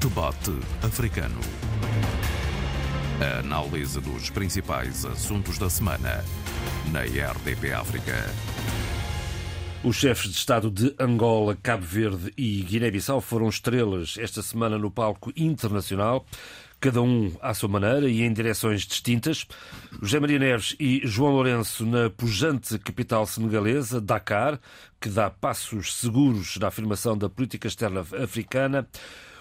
Debate Africano. A análise dos principais assuntos da semana na RDP África. Os chefes de Estado de Angola, Cabo Verde e Guiné-Bissau foram estrelas esta semana no palco internacional cada um à sua maneira e em direções distintas. José Maria Neves e João Lourenço na pujante capital senegalesa, Dakar, que dá passos seguros na afirmação da política externa africana.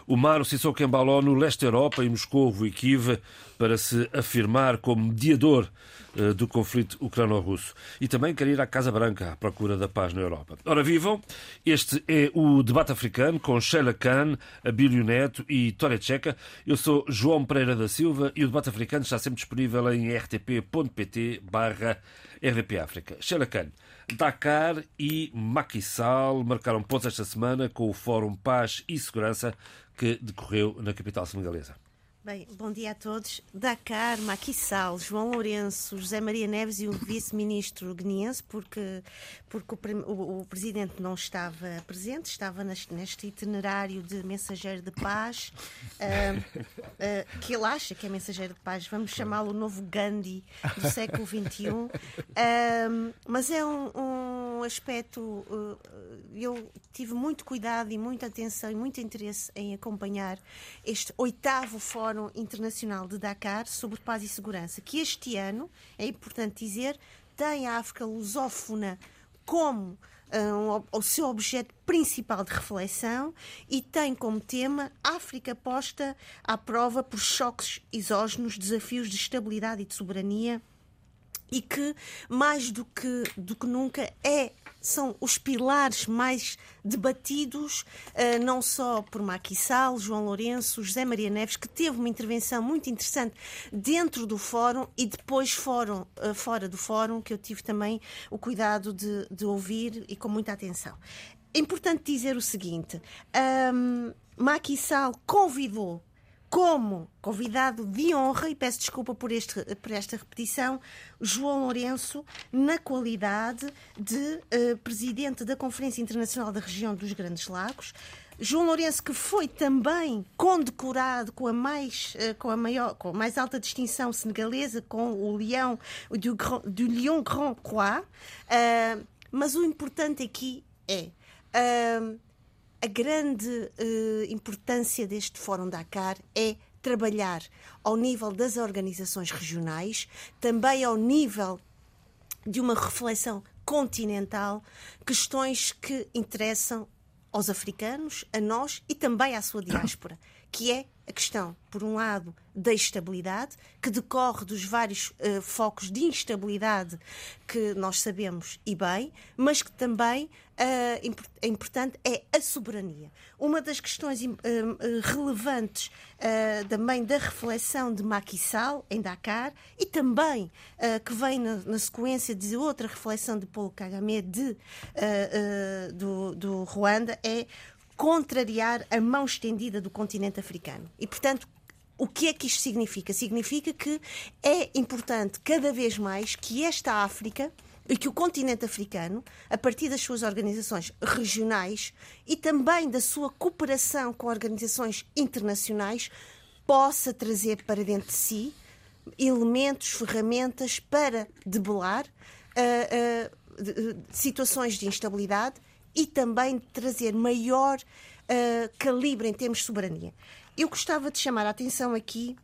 O Maro Sissoko Embaló no leste da Europa, em Moscou e Kiev, para se afirmar como mediador eh, do conflito ucrano-russo. E também quer ir à Casa Branca à procura da paz na Europa. Ora, vivam! Este é o Debate Africano com Sheila Khan, Abílio Neto e Tória Tcheca. Eu sou João Pereira da Silva e o Debate Africano está sempre disponível em rtp.pt barra RDP. Sheila Khan, Dakar e Sall marcaram pontos esta semana com o Fórum Paz e Segurança que decorreu na capital senegalesa. Bem, bom dia a todos. Dakar, Sall, João Lourenço, José Maria Neves e o vice-ministro guineense, porque, porque o, o, o, presidente não estava presente, estava neste, neste itinerário de mensageiro de paz, uh, uh, que ele acha que é mensageiro de paz. Vamos chamá-lo o novo Gandhi do século XXI. Uh, mas é um, um aspecto. eu tive muito cuidado e muita atenção e muito interesse em acompanhar este oitavo fórum Fórum Internacional de Dakar sobre Paz e Segurança, que este ano, é importante dizer, tem a África lusófona como um, o seu objeto principal de reflexão e tem como tema África posta à prova por choques exógenos, desafios de estabilidade e de soberania e que mais do que, do que nunca é são os pilares mais debatidos, uh, não só por Sall, João Lourenço, José Maria Neves, que teve uma intervenção muito interessante dentro do fórum e depois fórum, uh, fora do fórum, que eu tive também o cuidado de, de ouvir e com muita atenção. É importante dizer o seguinte: um, Sall convidou como convidado de honra, e peço desculpa por, este, por esta repetição, João Lourenço, na qualidade de uh, presidente da Conferência Internacional da Região dos Grandes Lagos. João Lourenço, que foi também condecorado com a mais, uh, com a maior, com a mais alta distinção senegalesa, com o Leão do, Lion Grand Croix. Uh, mas o importante aqui é a grande uh, importância deste Fórum Dakar é trabalhar ao nível das organizações regionais, também ao nível de uma reflexão continental, questões que interessam aos africanos, a nós e também à sua diáspora, que é a questão, por um lado, da estabilidade, que decorre dos vários uh, focos de instabilidade que nós sabemos e bem, mas que também uh, importante é a soberania. Uma das questões uh, relevantes também da reflexão de Macky Sall em Dakar e também que vem na, na, sequência de outra reflexão de Paulo Kagame de, do, do Ruanda é contrariar a mão estendida do continente africano. E, portanto, o que é que isto significa? Significa que é importante cada vez mais que esta África e que o continente africano, a partir das suas organizações regionais e também da sua cooperação com organizações internacionais, possa trazer para dentro de si elementos, ferramentas para debelar uh, uh, situações de instabilidade e também trazer maior uh, calibre em termos de soberania. Eu gostava de chamar a atenção aqui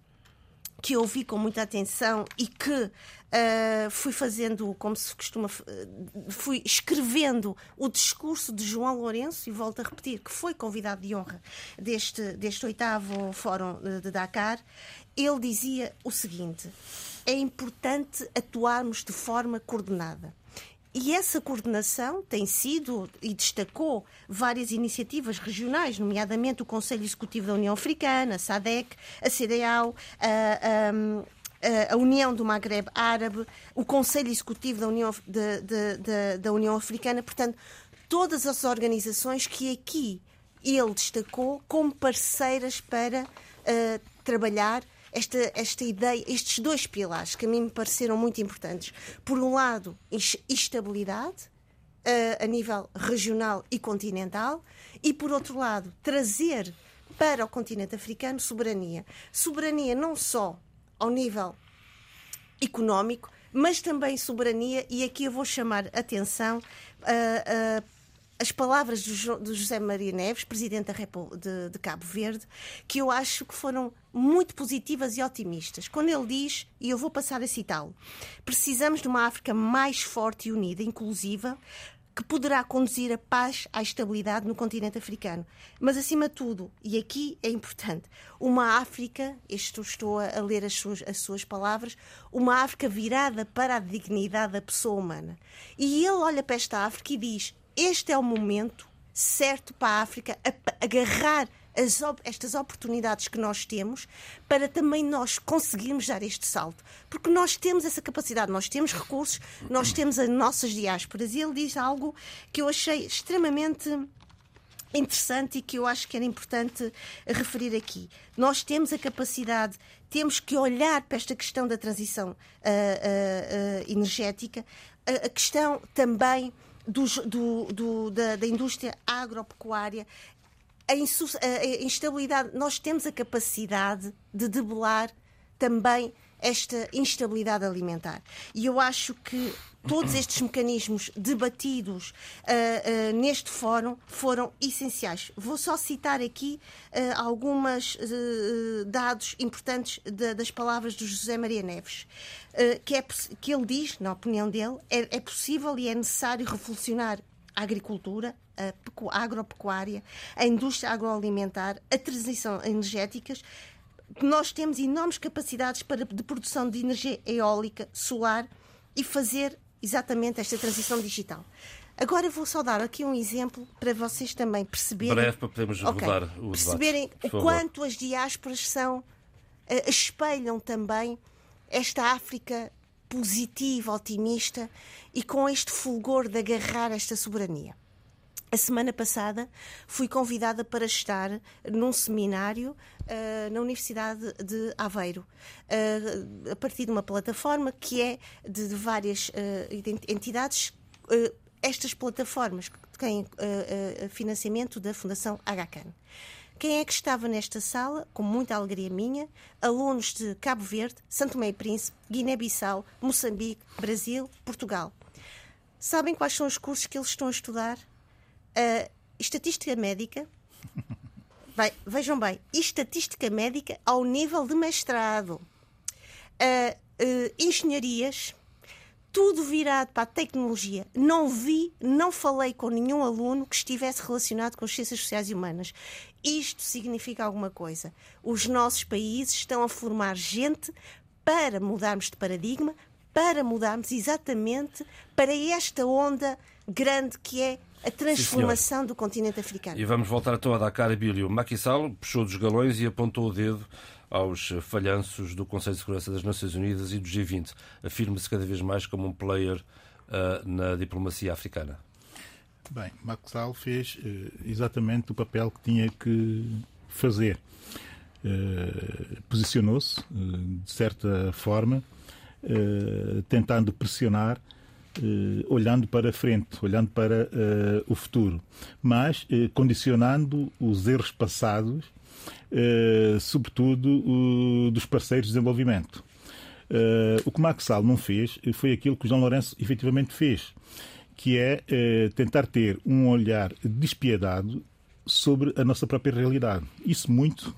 que ouvi com muita atenção e que uh, fui fazendo, como se costuma, uh, fui escrevendo o discurso de João Lourenço, e volto a repetir, que foi convidado de honra deste, deste oitavo Fórum de Dakar. Ele dizia o seguinte: é importante atuarmos de forma coordenada. E essa coordenação tem sido e destacou várias iniciativas regionais, nomeadamente o Conselho Executivo da União Africana, a SADEC, a CDAO, a, a, a União do Maghreb Árabe, o Conselho Executivo da União, de, de, de, da União Africana, portanto, todas as organizações que aqui ele destacou como parceiras para uh, trabalhar esta, esta ideia, estes dois pilares que a mim me pareceram muito importantes. Por um lado, estabilidade uh, a nível regional e continental, e por outro lado, trazer para o continente africano soberania. Soberania não só ao nível económico, mas também soberania, e aqui eu vou chamar atenção uh, uh, as palavras do, José Maria Neves, presidente de, de, Cabo Verde, que eu acho que foram muito positivas e otimistas. Quando ele diz, e eu vou passar a citá-lo, precisamos de uma África mais forte e unida, inclusiva, que poderá conduzir a paz à estabilidade no continente africano. Mas, acima de tudo, e aqui é importante, uma África, isto estou a ler as suas, as suas palavras, uma África virada para a dignidade da pessoa humana. E ele olha para esta África e diz: este é o momento certo para a África agarrar as, estas oportunidades que nós temos para também nós conseguirmos dar este salto. Porque nós temos essa capacidade, nós temos recursos, nós temos as nossas diásporas. E ele diz algo que eu achei extremamente interessante e que eu acho que era importante referir aqui. Nós temos a capacidade, temos que olhar para esta questão da transição uh, uh, uh, energética, a questão também do, do, do, da, da, indústria agropecuária, a instabilidade, nós temos a capacidade de debelar também esta instabilidade alimentar. E eu acho que todos estes mecanismos debatidos uh, uh, neste fórum foram essenciais. Vou só citar aqui uh, alguns dados importantes de, das palavras do José Maria Neves, que, é, que ele diz, na opinião dele, é, é possível e é necessário revolucionar a agricultura, a agropecuária, a indústria agroalimentar, a transição energética, nós temos enormes capacidades para, de produção de energia eólica, solar e fazer exatamente esta transição digital. Agora vou só dar aqui um exemplo para vocês também perceberem. Breve para podermos okay, rodar o Perceberem debate, o quanto as diásporas são, uh, espelham também esta África positiva, otimista e com este fulgor de agarrar esta soberania. A semana passada fui convidada para estar num seminário uh, na Universidade de Aveiro, uh, a partir de uma plataforma que é de, de várias uh, entidades. estas plataformas têm financiamento da Fundação HCAN. Quem é que estava nesta sala, com muita alegria minha? Alunos de Cabo Verde, Santo e Príncipe, Guiné-Bissau, Moçambique, Brasil, Portugal. Sabem quais são os cursos que eles estão a estudar? Uh, estatística médica. Bem, vejam bem, estatística médica ao nível de mestrado. Uh, uh, engenharias, tudo virado para a tecnologia. Não vi, não falei com nenhum aluno que estivesse relacionado com as ciências sociais e humanas. Isto significa alguma coisa. Os nossos países estão a formar gente para mudarmos de paradigma, para mudarmos exatamente para esta onda grande que é a transformação Sim, do continente africano. E vamos voltar então a Dakar e Bílio. Macky Sall puxou dos galões e apontou o dedo aos falhanços do Conselho de Segurança das Nações Unidas e do G20. Afirma-se cada vez mais como um player uh, na diplomacia africana. Bem, Macky Sall fez uh, exatamente o papel que tinha que fazer. Uh, Posicionou-se, de certa forma, tentando pressionar eh, olhando para frente, olhando para uh, o futuro, mas uh, condicionando os erros passados, sobretudo dos parceiros de desenvolvimento. o que Maxal não fez foi aquilo que o João Lourenço efetivamente fez, que é tentar ter um olhar despiadado sobre a nossa própria realidade. Isso muito,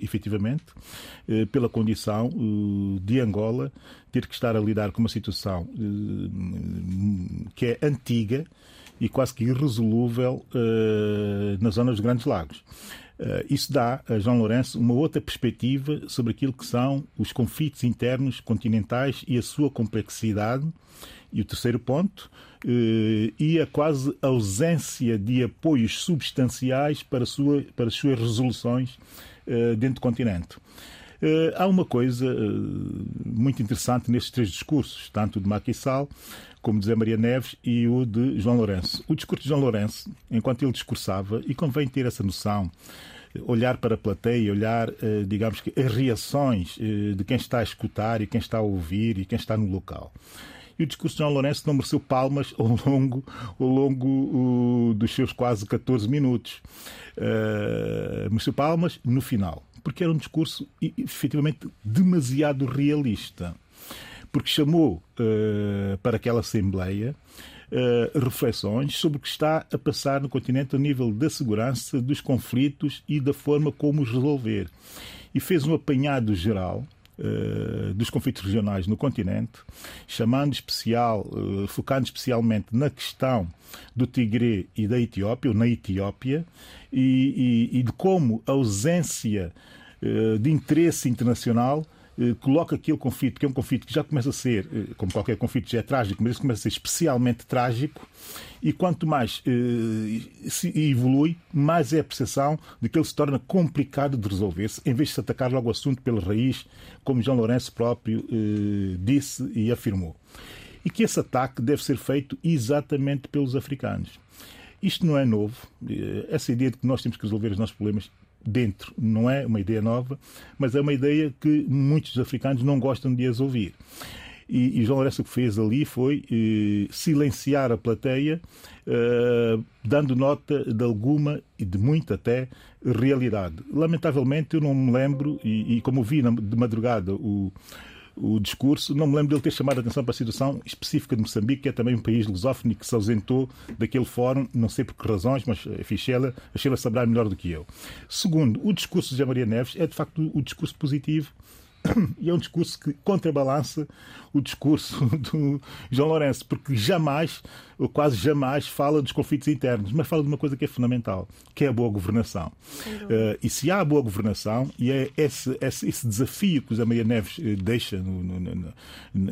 efetivamente, pela condição de Angola ter que estar a lidar com uma situação uh, que é antiga e quase que irresolúvel uh, na zona dos Grandes Lagos. Isso dá a João Lourenço uma outra perspectiva sobre aquilo que são os conflitos internos continentais e a sua complexidade. E o terceiro ponto, e a quase ausência de apoios substanciais para, sua, para as suas resoluções dentro do continente. Uh, há uma coisa uh, muito interessante nestes três discursos, tanto o de Macky Sall, como de Zé Maria Neves e o de João Lourenço. O discurso de João Lourenço, enquanto ele discursava, e convém ter essa noção, olhar para a plateia, olhar, digamos que, as reações de quem está a escutar e quem está a ouvir e quem está no local. E o discurso de João Lourenço não mereceu palmas ao longo, ao longo dos seus quase 14 minutos. Uh, mereceu palmas no final, porque era um discurso efetivamente demasiado realista. Porque chamou uh, para aquela Assembleia uh, reflexões sobre o que está a passar no continente a nível da segurança, dos conflitos e da forma como os resolver. E fez um apanhado geral dos conflitos regionais no continente, chamando especial, uh, focando especialmente na questão do Tigre e da Etiópia, ou na Etiópia, e, e, e de como a ausência de interesse internacional eh, coloca aquele conflito, que é um conflito que já começa a ser, eh, como qualquer conflito já é trágico, mas esse começa a ser especialmente trágico, e quanto mais eh, se evolui, mais é a percepção de que ele se torna complicado de resolver-se, em vez de se atacar logo o assunto pela raiz, como João Lourenço próprio disse e afirmou. E que esse ataque deve ser feito exatamente pelos africanos. Isto não é novo. Essa ideia de que nós temos que resolver os nossos problemas dentro. Não é uma ideia nova, mas é uma ideia que muitos africanos não gostam de as ouvir. E, e João Lourenço o que fez ali foi eh, silenciar a plateia, eh, dando nota de alguma e de muita até realidade. Lamentavelmente eu não me lembro, e, e como vi na, de madrugada o, o discurso. Não me lembro dele ter chamado a atenção para a situação específica de Moçambique, que é também um país lusófono que se ausentou daquele fórum, não sei por que razões, mas enfim, Sheila, a Sheila saberá melhor do que eu. Segundo, o discurso de Maria Neves é de facto o discurso positivo e é um discurso que contrabalança o discurso do João Lourenço, porque jamais, ou quase jamais, fala dos conflitos internos, mas fala de uma coisa que é fundamental, que é a boa governação. Uh, e se há a boa governação, e é esse, esse, esse desafio que o Zé Maria Neves eh, deixa no, no, no,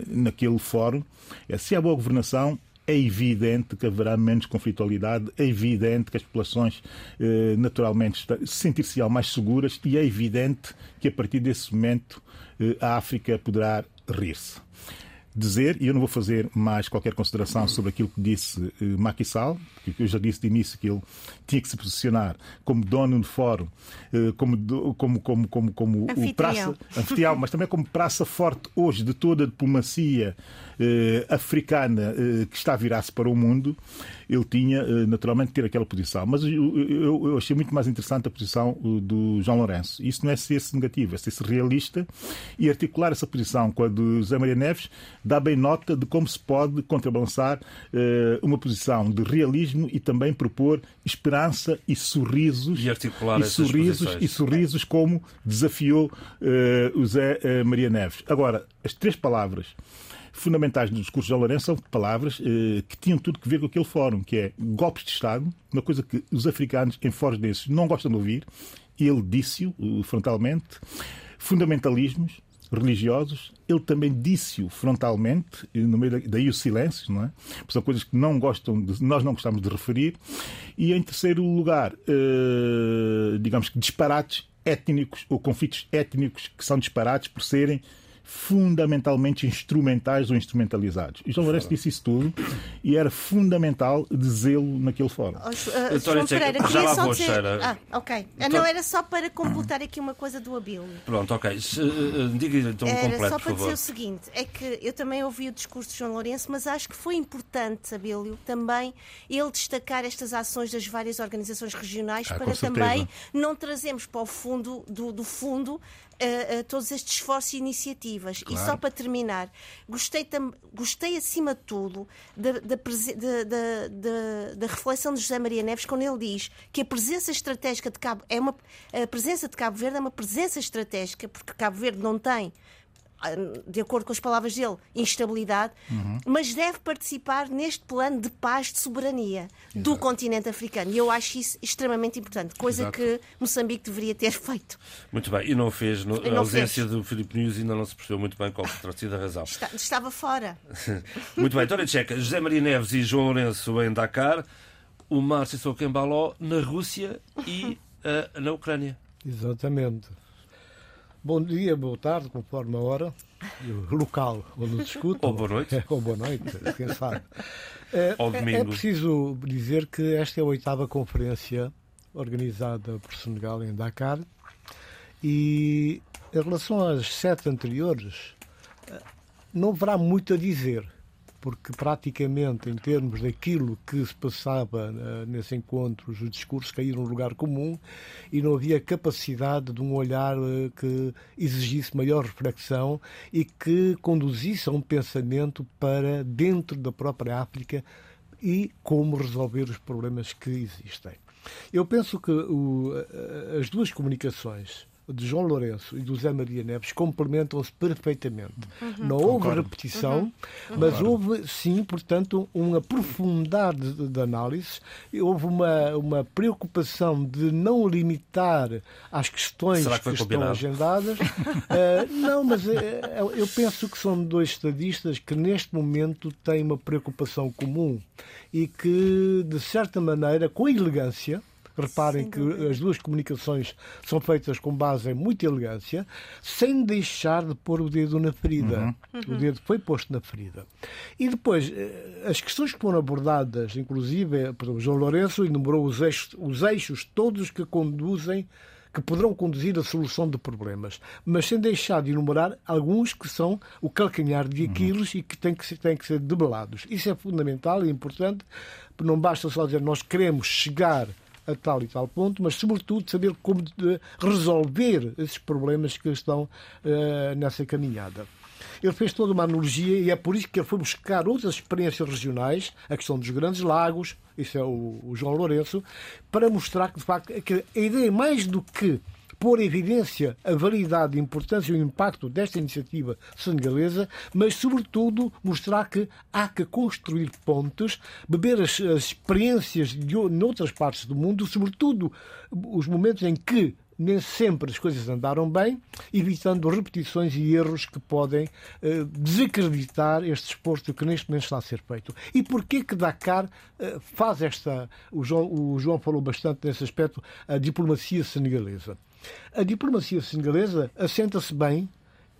naquele fórum, é se há boa governação, é evidente que haverá menos conflitualidade, é evidente que as populações eh, naturalmente se sentir-se mais seguras e é evidente que a partir desse momento a África poderá rir-se. Dizer, e eu não vou fazer mais qualquer consideração sobre aquilo que disse uh, Macky Sall, porque eu já disse de início que ele tinha que se posicionar como dono do fórum, uh, como, como, como, como, como o praça, anfitrião, mas também como praça forte hoje de toda a diplomacia uh, africana que está a virar-se para o mundo, ele tinha naturalmente ter aquela posição. Mas eu, achei muito mais interessante a posição do João Lourenço. Isso não é ser-se negativo, é ser-se realista e articular essa posição com a do José Maria Neves dá bem nota de como se pode contrabalançar uh, uma posição de realismo e também propor esperança e sorrisos e articular e sorrisos e sorrisos como desafiou o Zé Maria Neves. Agora, as três palavras fundamentais do discurso de João Lourenço são palavras que tinham tudo que ver com aquele fórum, que é golpes de Estado, uma coisa que os africanos em fóruns desses não gostam de ouvir, ele disse-o frontalmente, fundamentalismos, religiosos. Ele também disse-o frontalmente, no meio daí o silêncio, não é? São coisas que não gostam de, nós não gostamos de referir. E em terceiro lugar, eh, digamos que disparates étnicos ou conflitos étnicos que são disparates por serem fundamentalmente instrumentais ou instrumentalizados. E João Lourenço disse isso tudo e era fundamental dizê-lo naquele fórum. Oh, uh, João Pereira, já lá vou, dizer... Ah, ok. Então... Não, era só para completar aqui uma coisa do Abílio. Pronto, ok. Uh, diga então um completo, Era só para dizer o seguinte, é que eu também ouvi o discurso de João Lourenço, mas acho que foi importante, Abílio, também ele destacar estas ações das várias organizações regionais ah, para também não trazermos para o fundo do, do fundo uh, uh, todos estes esforços e iniciativas. Claro. E só para terminar, gostei, tam, gostei acima de tudo da, da, da, da, reflexão de José Maria Neves quando ele diz que a presença estratégica de Cabo é uma a presença de Cabo Verde é uma presença estratégica porque Cabo Verde não tem de acordo com as palavras dele, instabilidade, uhum. mas deve participar neste plano de paz, de soberania Exato. do continente africano. E eu acho isso extremamente importante, coisa Exato. que Moçambique deveria ter feito. Muito bem, e não fez. No, e não a ausência fez. do Filipe News ainda não se percebeu muito bem qual terá sido a razão. Está, estava fora. muito bem, Tória Tcheca, José Maria Neves e João Lourenço em Dakar, o Márcio Soukembaló na Rússia e uh, na Ucrânia. Exatamente. Bom dia, boa tarde, conforme a hora e o local onde nos discute. Ou boa noite. Ou boa noite, quem sabe. É, é, preciso dizer que esta é a oitava conferência organizada por Senegal em Dakar e em relação às sete anteriores não haverá muito a dizer porque praticamente em termos daquilo que se passava uh, nesses encontros, os discursos caíram no lugar comum e não havia capacidade de um olhar uh, que exigisse maior reflexão e que conduzisse a um pensamento para dentro da própria África e como resolver os problemas que existem. Eu penso que o, as duas comunicações de João Lourenço e do Zé Maria Neves complementam-se perfeitamente. Uhum. Não houve Concordo. repetição, uhum. mas Concordo. houve, sim, portanto, um aprofundar de, de, análise, houve uma, uma preocupação de não limitar as questões que, que estão agendadas. uh, não, mas uh, eu penso que são dois estadistas que neste momento têm uma preocupação comum e que, de certa maneira, com elegância, Reparem que as duas comunicações são feitas com base em muita elegância, sem deixar de pôr o dedo na ferida. Uhum. O dedo foi posto na ferida. E depois, eh, as questões que foram abordadas, inclusive, por exemplo, João Lourenço enumerou os eixos, os eixos todos que conduzem que poderão conduzir à solução de problemas, mas sem deixar de enumerar alguns que são o calcanhar de Aquiles uhum. e que têm que, ser, têm que ser debelados. Isso é fundamental e importante, não basta só dizer nós queremos chegar a tal e tal ponto, mas sobretudo saber como resolver esses problemas que estão uh, nessa caminhada. Ele fez toda uma analogia e é por isso que ele foi buscar outras experiências regionais, a questão dos grandes lagos, isso é o, o João Lourenço, para mostrar que, de facto, que a ideia mais do que pôr em evidência a validade, a importância e o impacto desta iniciativa senegalesa, mas, sobretudo, mostrar que há que construir pontes, beber as, as experiências de, de outras partes do mundo, sobretudo os momentos em que nem sempre as coisas andaram bem, evitando repetições e erros que podem eh, desacreditar este esforço que neste momento está a ser feito. E porquê que Dakar eh, faz esta. O João, o João falou bastante nesse aspecto, a diplomacia senegalesa. A diplomacia senegalesa assenta-se bem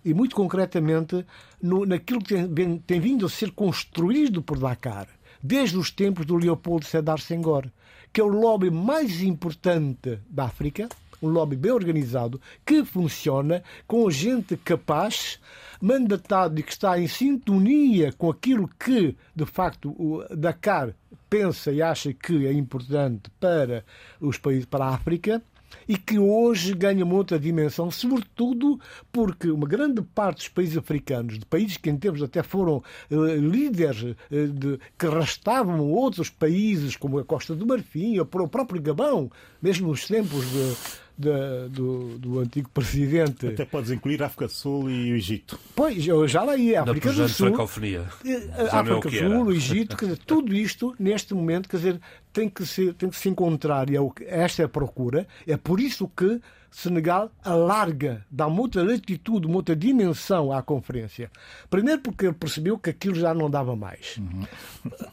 e muito concretamente no, naquilo que tem, tem, vindo a ser construído por Dakar desde os tempos do Leopoldo Sédar Senghor, que é o lobby mais importante da África, um lobby bem organizado, que funciona com gente capaz, mandatado e que está em sintonia com aquilo que, de facto, o Dakar pensa e acha que é importante para os países, para a África, e que hoje ganha muita dimensão, sobretudo porque uma grande parte dos países africanos, de países que em tempos até foram uh, líderes uh, de, que arrastavam outros países, como a Costa do Marfim, ou o próprio Gabão, mesmo nos tempos de da, do, do, antigo presidente. Até podes incluir a África do Sul e o Egito. Pois, eu já lá ia. A África do Sul. Francofonia. Eh, a África do Sul, o Egito, quer dizer, tudo isto, neste momento, quer dizer, tem que, ser, tem que se encontrar, e é o, esta é a procura. É por isso que Senegal alarga, dá muita latitude, muita dimensão à conferência. Primeiro porque ele percebeu que aquilo já não dava mais. Uhum.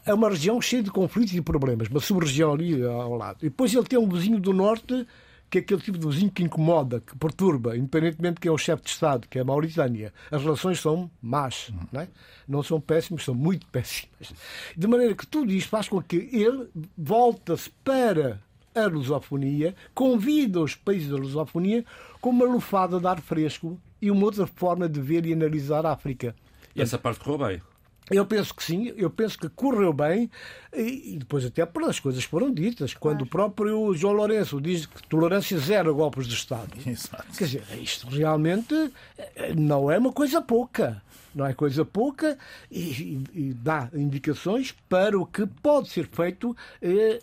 É uma região cheia de conflitos e problemas, uma sub-região ali ao lado. E depois ele tem um vizinho do norte que é aquele tipo de vizinho que incomoda, que perturba, independentemente de quem é o chefe de Estado, que é a Mauritânia. As relações são más, não, é? não são péssimas, são muito péssimas. De maneira que tudo isto faz com que ele volta-se para a lusofonia, convida os países da lusofonia com uma lufada de ar fresco e uma outra forma de ver e analisar a África. E essa parte correu bem. Eu penso que sim, eu penso que correu bem e depois até pelas coisas que foram ditas, quando o próprio João Lourenço diz que tolerância zero a golpes de Estado. Exato. Quer dizer, isto realmente eh, não é uma coisa pouca. Não é coisa pouca e, e dá indicações para o que pode ser feito eh,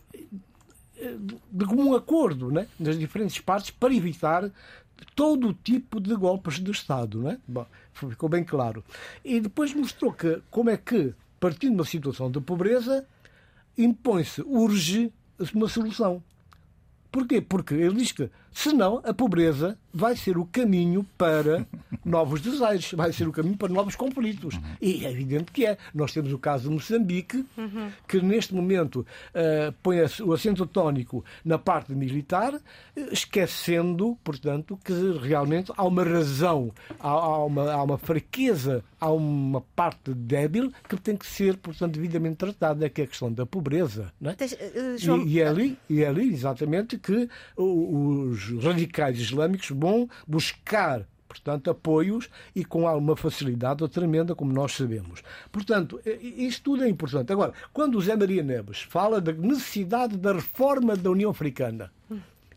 eh de comum acordo né, nas diferentes partes para evitar todo tipo de golpes de Estado. Não é? Bom, ficou bem claro. E depois mostrou que como é que, partindo de uma situação de pobreza, impõe-se, urge uma solução. Porquê? Porque ele diz que, senão, a pobreza vai ser o caminho para novos desaires, vai ser o caminho para novos conflitos. Uhum. E é evidente que é. Nós temos o caso de Moçambique, uhum. que neste momento uh, põe o acento tónico na parte militar, esquecendo, portanto, que realmente há uma razão, há, há, uma, há uma fraqueza, há uma parte débil que tem que ser, portanto, devidamente tratada, que é a questão da pobreza. Não é? Uh, João... e, e, é ali, e é ali, exatamente, que os radicais islâmicos vão buscar portanto, apoios e com alguma facilidade tremenda, como nós sabemos. Portanto, isto tudo é importante. Agora, quando o Zé Maria Neves fala da necessidade da reforma da União Africana,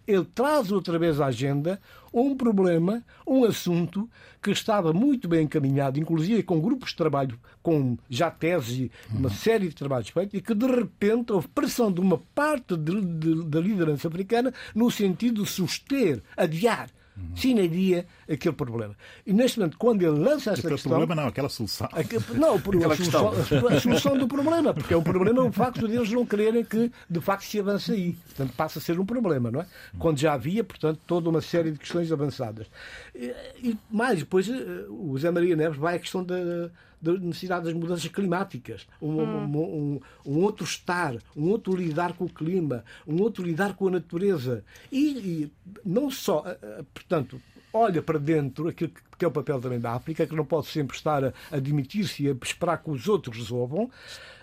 ele traz outra vez à agenda um problema, um assunto que estava muito bem encaminhado, inclusive com grupos de trabalho, com já tese, uma série de trabalhos feitos, e que de repente houve pressão de uma parte da liderança africana no sentido de suster, adiar uhum. Sine dia aquele problema. E neste momento, quando ele lança esta aquele questão. problema não, aquela solução. não, aquela a, solução, a solução do problema, porque é um problema o facto de eles não quererem que de facto se avance aí. Portanto, passa a ser um problema, não é? Quando já havia, portanto, toda uma série de questões avançadas. E, e mais, depois eh, o Zé Maria Neves vai à questão da da necessidade das mudanças climáticas, um, hum. um, um, um, outro estar, um outro lidar com o clima, um outro lidar com a natureza. E, e não só, eh, eh, portanto, olha para dentro aquilo que é o papel também da África, que não pode sempre estar a admitir-se e a esperar que os outros resolvam,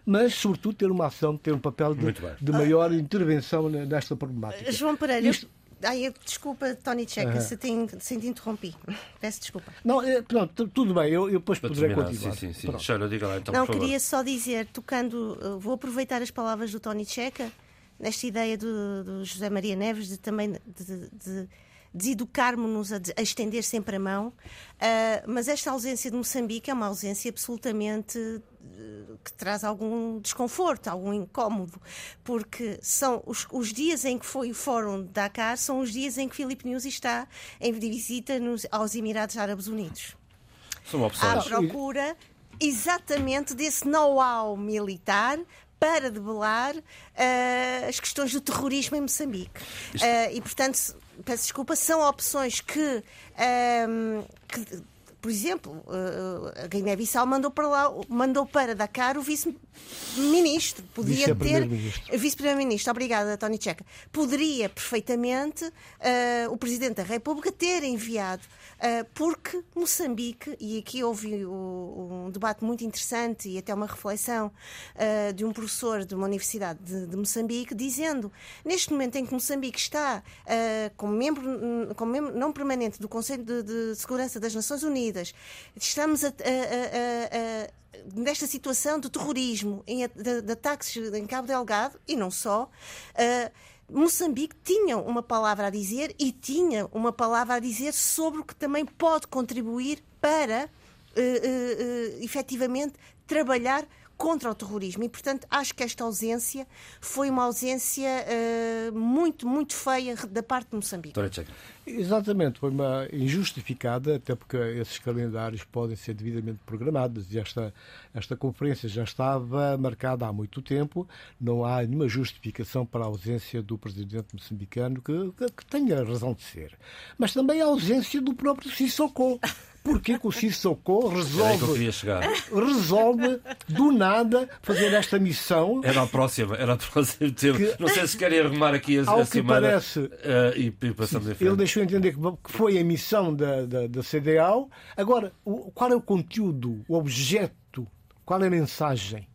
mas, sobretudo, ter uma ação, ter um papel de, de maior intervenção nesta problemática. João Pereira, Isto... Ai, desculpa, Tony Checa, se, te, se te interrompi. Peço desculpa. Não, é, pronto, tudo bem, eu, eu depois Para poderei terminar. continuar. Sim, sim, sim. Cheira, diga lá então, Não, queria só dizer, tocando, eh, vou aproveitar as palavras do Tony Checa, nesta ideia do, do José Maria Neves de também de, de, de deseducarmos-nos a, a, estender sempre a mão, uh, mas esta ausência de Moçambique é uma ausência absolutamente uh, que traz algum desconforto, algum incómodo, porque são os, os, dias em que foi o Fórum de Dakar, são os dias em que Filipe News está em visita nos, aos Emirados Árabes Unidos. São opções. À procura exatamente desse know-how militar para debelar uh, as questões do terrorismo em Moçambique. Uh, e, portanto, peço desculpa, são opções que, um, que por exemplo, a Guiné-Bissau mandou para lá, mandou para Dakar o vice-ministro. Podia ter. Vice-primeiro-ministro, obrigada, Tony Checa. Poderia perfeitamente uh, o Presidente da República ter enviado porque Moçambique, e aqui houve um debate muito interessante e até uma reflexão ah, de um professor de uma universidade de Moçambique, dizendo, neste momento em que Moçambique está ah, como membro, como membro não permanente do Conselho de, Segurança das Nações Unidas, estamos a, a, a nesta situação de terrorismo, de, ataques em Cabo Delgado e não só, Moçambique tinha uma palavra a dizer e tinha uma palavra a dizer sobre o que também pode contribuir para uh, uh, uh, efetivamente trabalhar contra o terrorismo. E, portanto, acho que esta ausência foi uma ausência uh, muito, muito feia da parte de Moçambique. Exatamente, foi uma injustificada, até porque esses calendários podem ser devidamente programados e esta, esta conferência já estava marcada há muito tempo, não há nenhuma justificação para a ausência do presidente moçambicano que, que, que tenha razão de ser. Mas também a ausência do próprio Sissoko. Porquê que o Sissoko resolve, resolve do nada fazer esta missão? Era a próxima, era a próxima. Que, não sei se querem arrumar aqui a, a semana. Parece, uh, e, e passamos. Ele deixou entender que foi a missão da, da, da CDAO. Agora, o, qual é o conteúdo, o objeto, qual é a mensagem?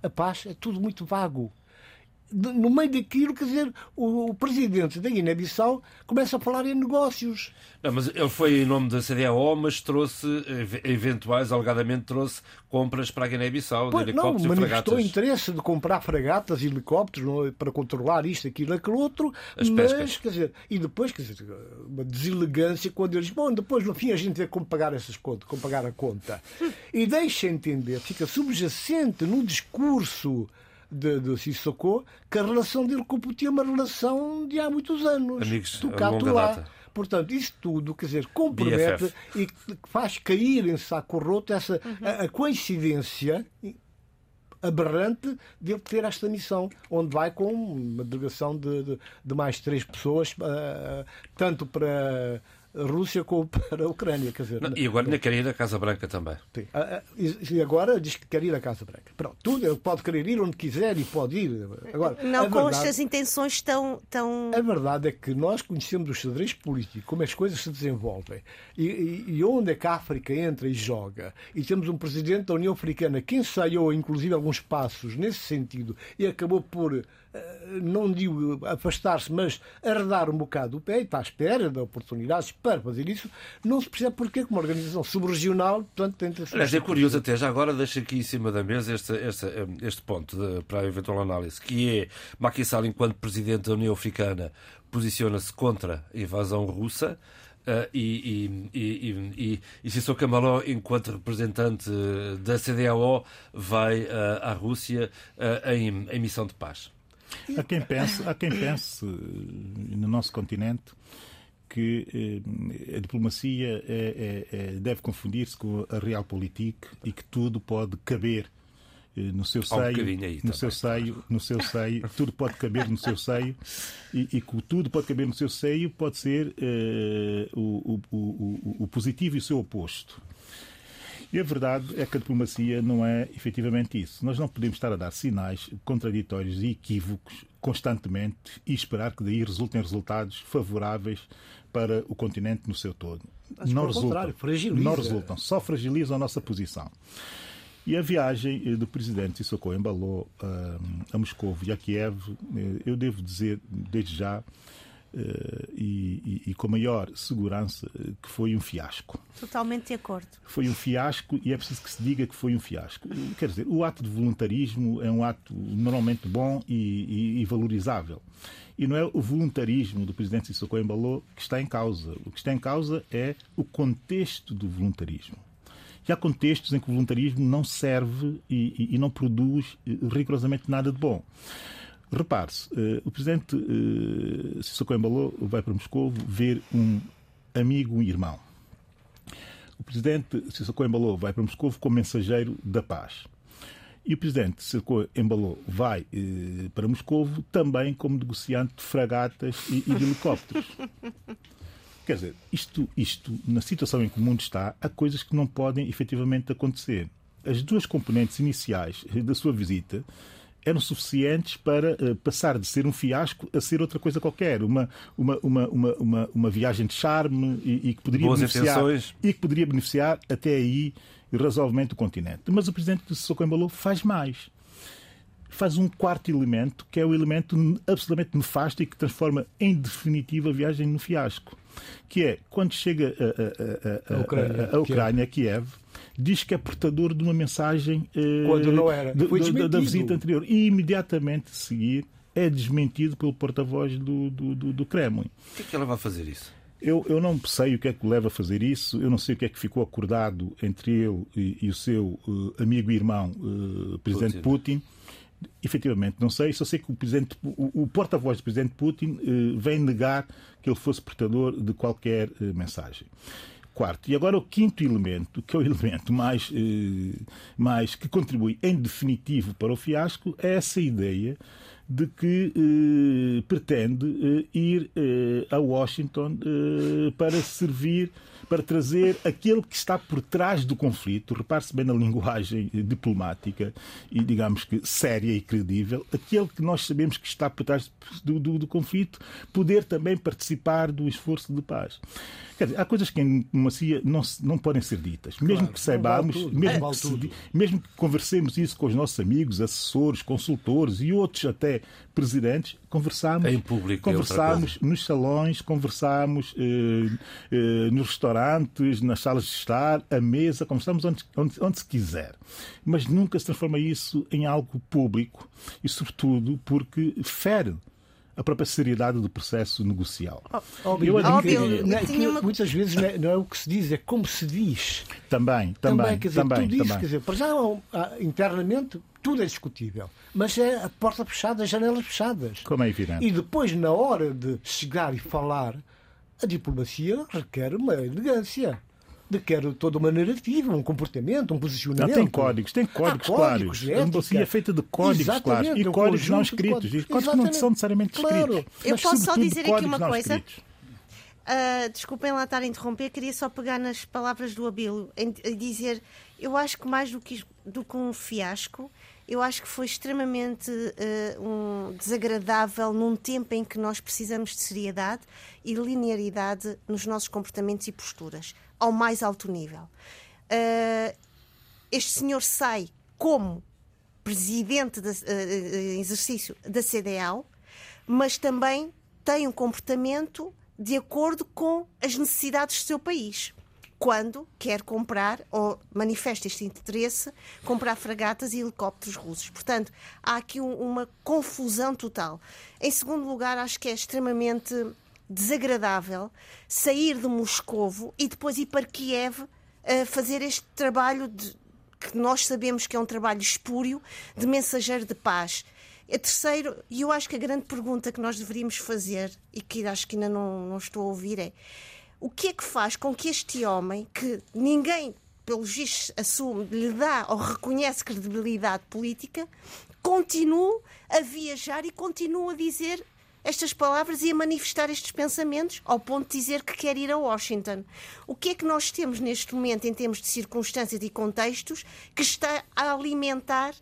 A paz é tudo muito vago no meio daquilo, quer dizer, o, o presidente da Guiné-Bissau começa a falar em negócios. Não, mas ele foi em nome da CDAO, mas trouxe, eventuais, alegadamente trouxe compras para a Guiné-Bissau, de helicópteros não, e fragatas. manifestou interesse de comprar fragatas e helicópteros é, para controlar isto, aquilo, aquilo outro, As mas, pescas. quer dizer, e depois, quer dizer, uma deselegância quando eles, bom, depois no fim a gente vê como pagar essas contas, como pagar a conta. E deixa entender, fica subjacente no discurso de, de Sissoko, que a relação dele com o Putin é uma relação de há muitos anos. Amigos, do cá, lá. Data. Portanto, isso tudo, quer dizer, compromete BFF. e faz cair em saco roto essa, uhum. a, a coincidência aberrante de ele ter esta missão, onde vai com uma delegação de, de, de mais três pessoas, uh, tanto para Rússia como para a Ucrânia. Quer dizer, não, e agora ainda quer ir à Casa Branca também. Sim. Ah, ah, e agora diz que quer ir à Casa Branca. Pronto, tudo, ele pode querer ir onde quiser e pode ir. Agora, não com verdade, estas intenções tão, tão. A verdade é que nós conhecemos o xadrez político, como as coisas se desenvolvem e, e, e onde é que a África entra e joga. E temos um presidente da União Africana que ensaiou, inclusive, alguns passos nesse sentido e acabou por não digo afastar-se, mas arredar um bocado o pé e está à espera de oportunidades para fazer isso, não se percebe porque que uma organização subregional portanto, tenta Aliás, é curioso até, já agora deixo aqui em cima da mesa este, este, este ponto de, para a eventual análise, que é Macky Sall, enquanto Presidente da União Africana, posiciona-se contra a invasão russa. Uh, e, e, e, e, e Sissou Kamaló, enquanto representante da CDAO, vai uh, à Rússia uh, em, em missão de paz. Há quem pense, há quem pense no nosso continente que eh, a diplomacia é, é, é, deve confundir-se com a realpolitik e que tudo pode caber eh, no seu seio, um no seu seio, no seu seio, tudo pode caber no seu seio e, e que tudo pode caber no seu seio pode ser eh, o, o, o, o positivo e o seu oposto. E a verdade é que a diplomacia não é efetivamente isso. Nós não podemos estar a dar sinais contraditórios e equívocos constantemente e esperar que daí resultem resultados favoráveis para o continente no seu todo. Mas, não resultam. Não resultam. Só fragilizam a nossa posição. E a viagem eh, do presidente Sissoko embalou uh, a Moscou e a Kiev, eh, eu devo dizer desde já, e, e, e, com maior segurança que foi um fiasco. Totalmente de acordo. Foi um fiasco e é preciso que se diga que foi um fiasco. Quer dizer, o ato de voluntarismo é um ato normalmente bom e, e valorizável. E não é o voluntarismo do presidente Sissoko Embalo que está em causa. O que está em causa é o contexto do voluntarismo. E há contextos em que o voluntarismo não serve e, e não produz eh, rigorosamente nada de bom. Repare-se, uh, o presidente uh, Sissoko Embalo vai para Moscou ver um amigo, um irmão. O presidente Sissoko Embalo vai para Moscou como mensageiro da paz. E o presidente Sissoko Embalo vai uh, para Moscou também como negociante de fragatas e, e de helicópteros. Quer dizer, isto, isto, na situação em que o mundo está, há coisas que não podem efetivamente acontecer. As duas componentes iniciais da sua visita eram suficientes para uh, passar de ser um fiasco a ser outra coisa qualquer. Uma, uma, uma, uma, uma, uma viagem de charme e, e que poderia Boas beneficiar intenções. e que poderia beneficiar até aí razoavelmente o continente. Mas o presidente de Sissoko Embalo faz mais. Faz um quarto elemento, que é o elemento absolutamente nefasto e que transforma em definitivo a viagem no fiasco. Que é, quando chega a, a, a, a Ucrânia, a Ucrânia, a Kiev, diz que é portador de uma mensagem Quando não era. de- Foi da- da, visita anterior. E imediatamente a seguir é desmentido pelo porta-voz do, do, do, do Kremlin. Por que é que ela vai fazer isso? Eu, eu não sei o que é que o leva a fazer isso, eu não sei o que é que ficou acordado entre ele e, e o seu eh, amigo e irmão, eh, presidente Putin. Efetivamente, não sei, só sei que o, presidente- o- o porta-voz do presidente Putin eh, vem negar que ele fosse portador de qualquer eh, mensagem. Quarto, e agora o quinto elemento, que é o elemento mais, eh, mais que contribui em definitivo para o fiasco, é essa ideia de que eh, pretende eh, ir eh, a Washington eh, para servir, para trazer aquele que está por trás do conflito, repare-se bem na linguagem diplomática e, digamos que, séria e credível, aquele que nós sabemos que está por trás do, do- do conflito, poder também participar do esforço de paz. Quer dizer, há coisas que em diplomacia não, se- não podem ser ditas. Mesmo que vale saibamos, tudo, não mesmo, vale que se mesmo que conversemos isso com os nossos amigos, assessores, consultores e outros até presidentes, conversamos, Em público é conversamos nos salões, conversamos eh, eh, nos restaurantes, nas salas de estar, à mesa, conversamos onde, onde, onde se quiser. Mas nunca se transforma isso em algo público e, sobretudo, porque fere a própria seriedade do processo negocial. Óbvio, Eu não, admito- que- uma- Muitas vezes não é, não é o que se diz, é como se diz. Também, também, quer dizer, também, tudo isso, também. quer dizer, para já ah, internamente tudo é discutível, mas é a porta fechada, as janelas fechadas. Como é evidente. E depois, na hora de chegar e falar, a diplomacia requer uma elegância. Requer toda uma narrativa, um comportamento, um Não, posicionamento. tem códigos, tem códigos, códigos claros. de A democracia é feita de códigos Exatamente, claros e um códigos não de escritos. códigos. E códigos que não são necessariamente Claro. escritos. Eu mas, posso só dizer aqui uma coisa? escritos. Ah, desculpem lá estar a interromper, queria só pegar nas palavras do Abílio e dizer: eu acho que mais do que, do que um fiasco, eu acho que foi extremamente ah, um, desagradável num tempo em que nós precisamos de seriedade e linearidade nos nossos comportamentos e posturas, ao mais alto nível. Ah, este senhor sai como presidente de, uh, exercício da CDAO, mas também tem um comportamento de acordo com as necessidades do seu país. Quando quer comprar ou manifesta este interesse, comprar fragatas e helicópteros russos. Portanto, há aqui um, uma confusão total. Em segundo lugar, acho que é extremamente desagradável sair de Moscovo e depois ir para Kiev a fazer este trabalho de, que nós sabemos que é um trabalho espúrio de mensageiro de paz. E terceiro, e eu acho que a grande pergunta que nós deveríamos fazer, e que acho que ainda não, não estou a ouvir, é o que é que faz com que este homem, que ninguém, pelos vistos, assume, lhe dá ou reconhece credibilidade política, continue a viajar e continue a dizer estas palavras e a manifestar estes pensamentos, ao ponto de dizer que quer ir a Washington. O que é que nós temos neste momento, em termos de circunstâncias e contextos, que está a alimentar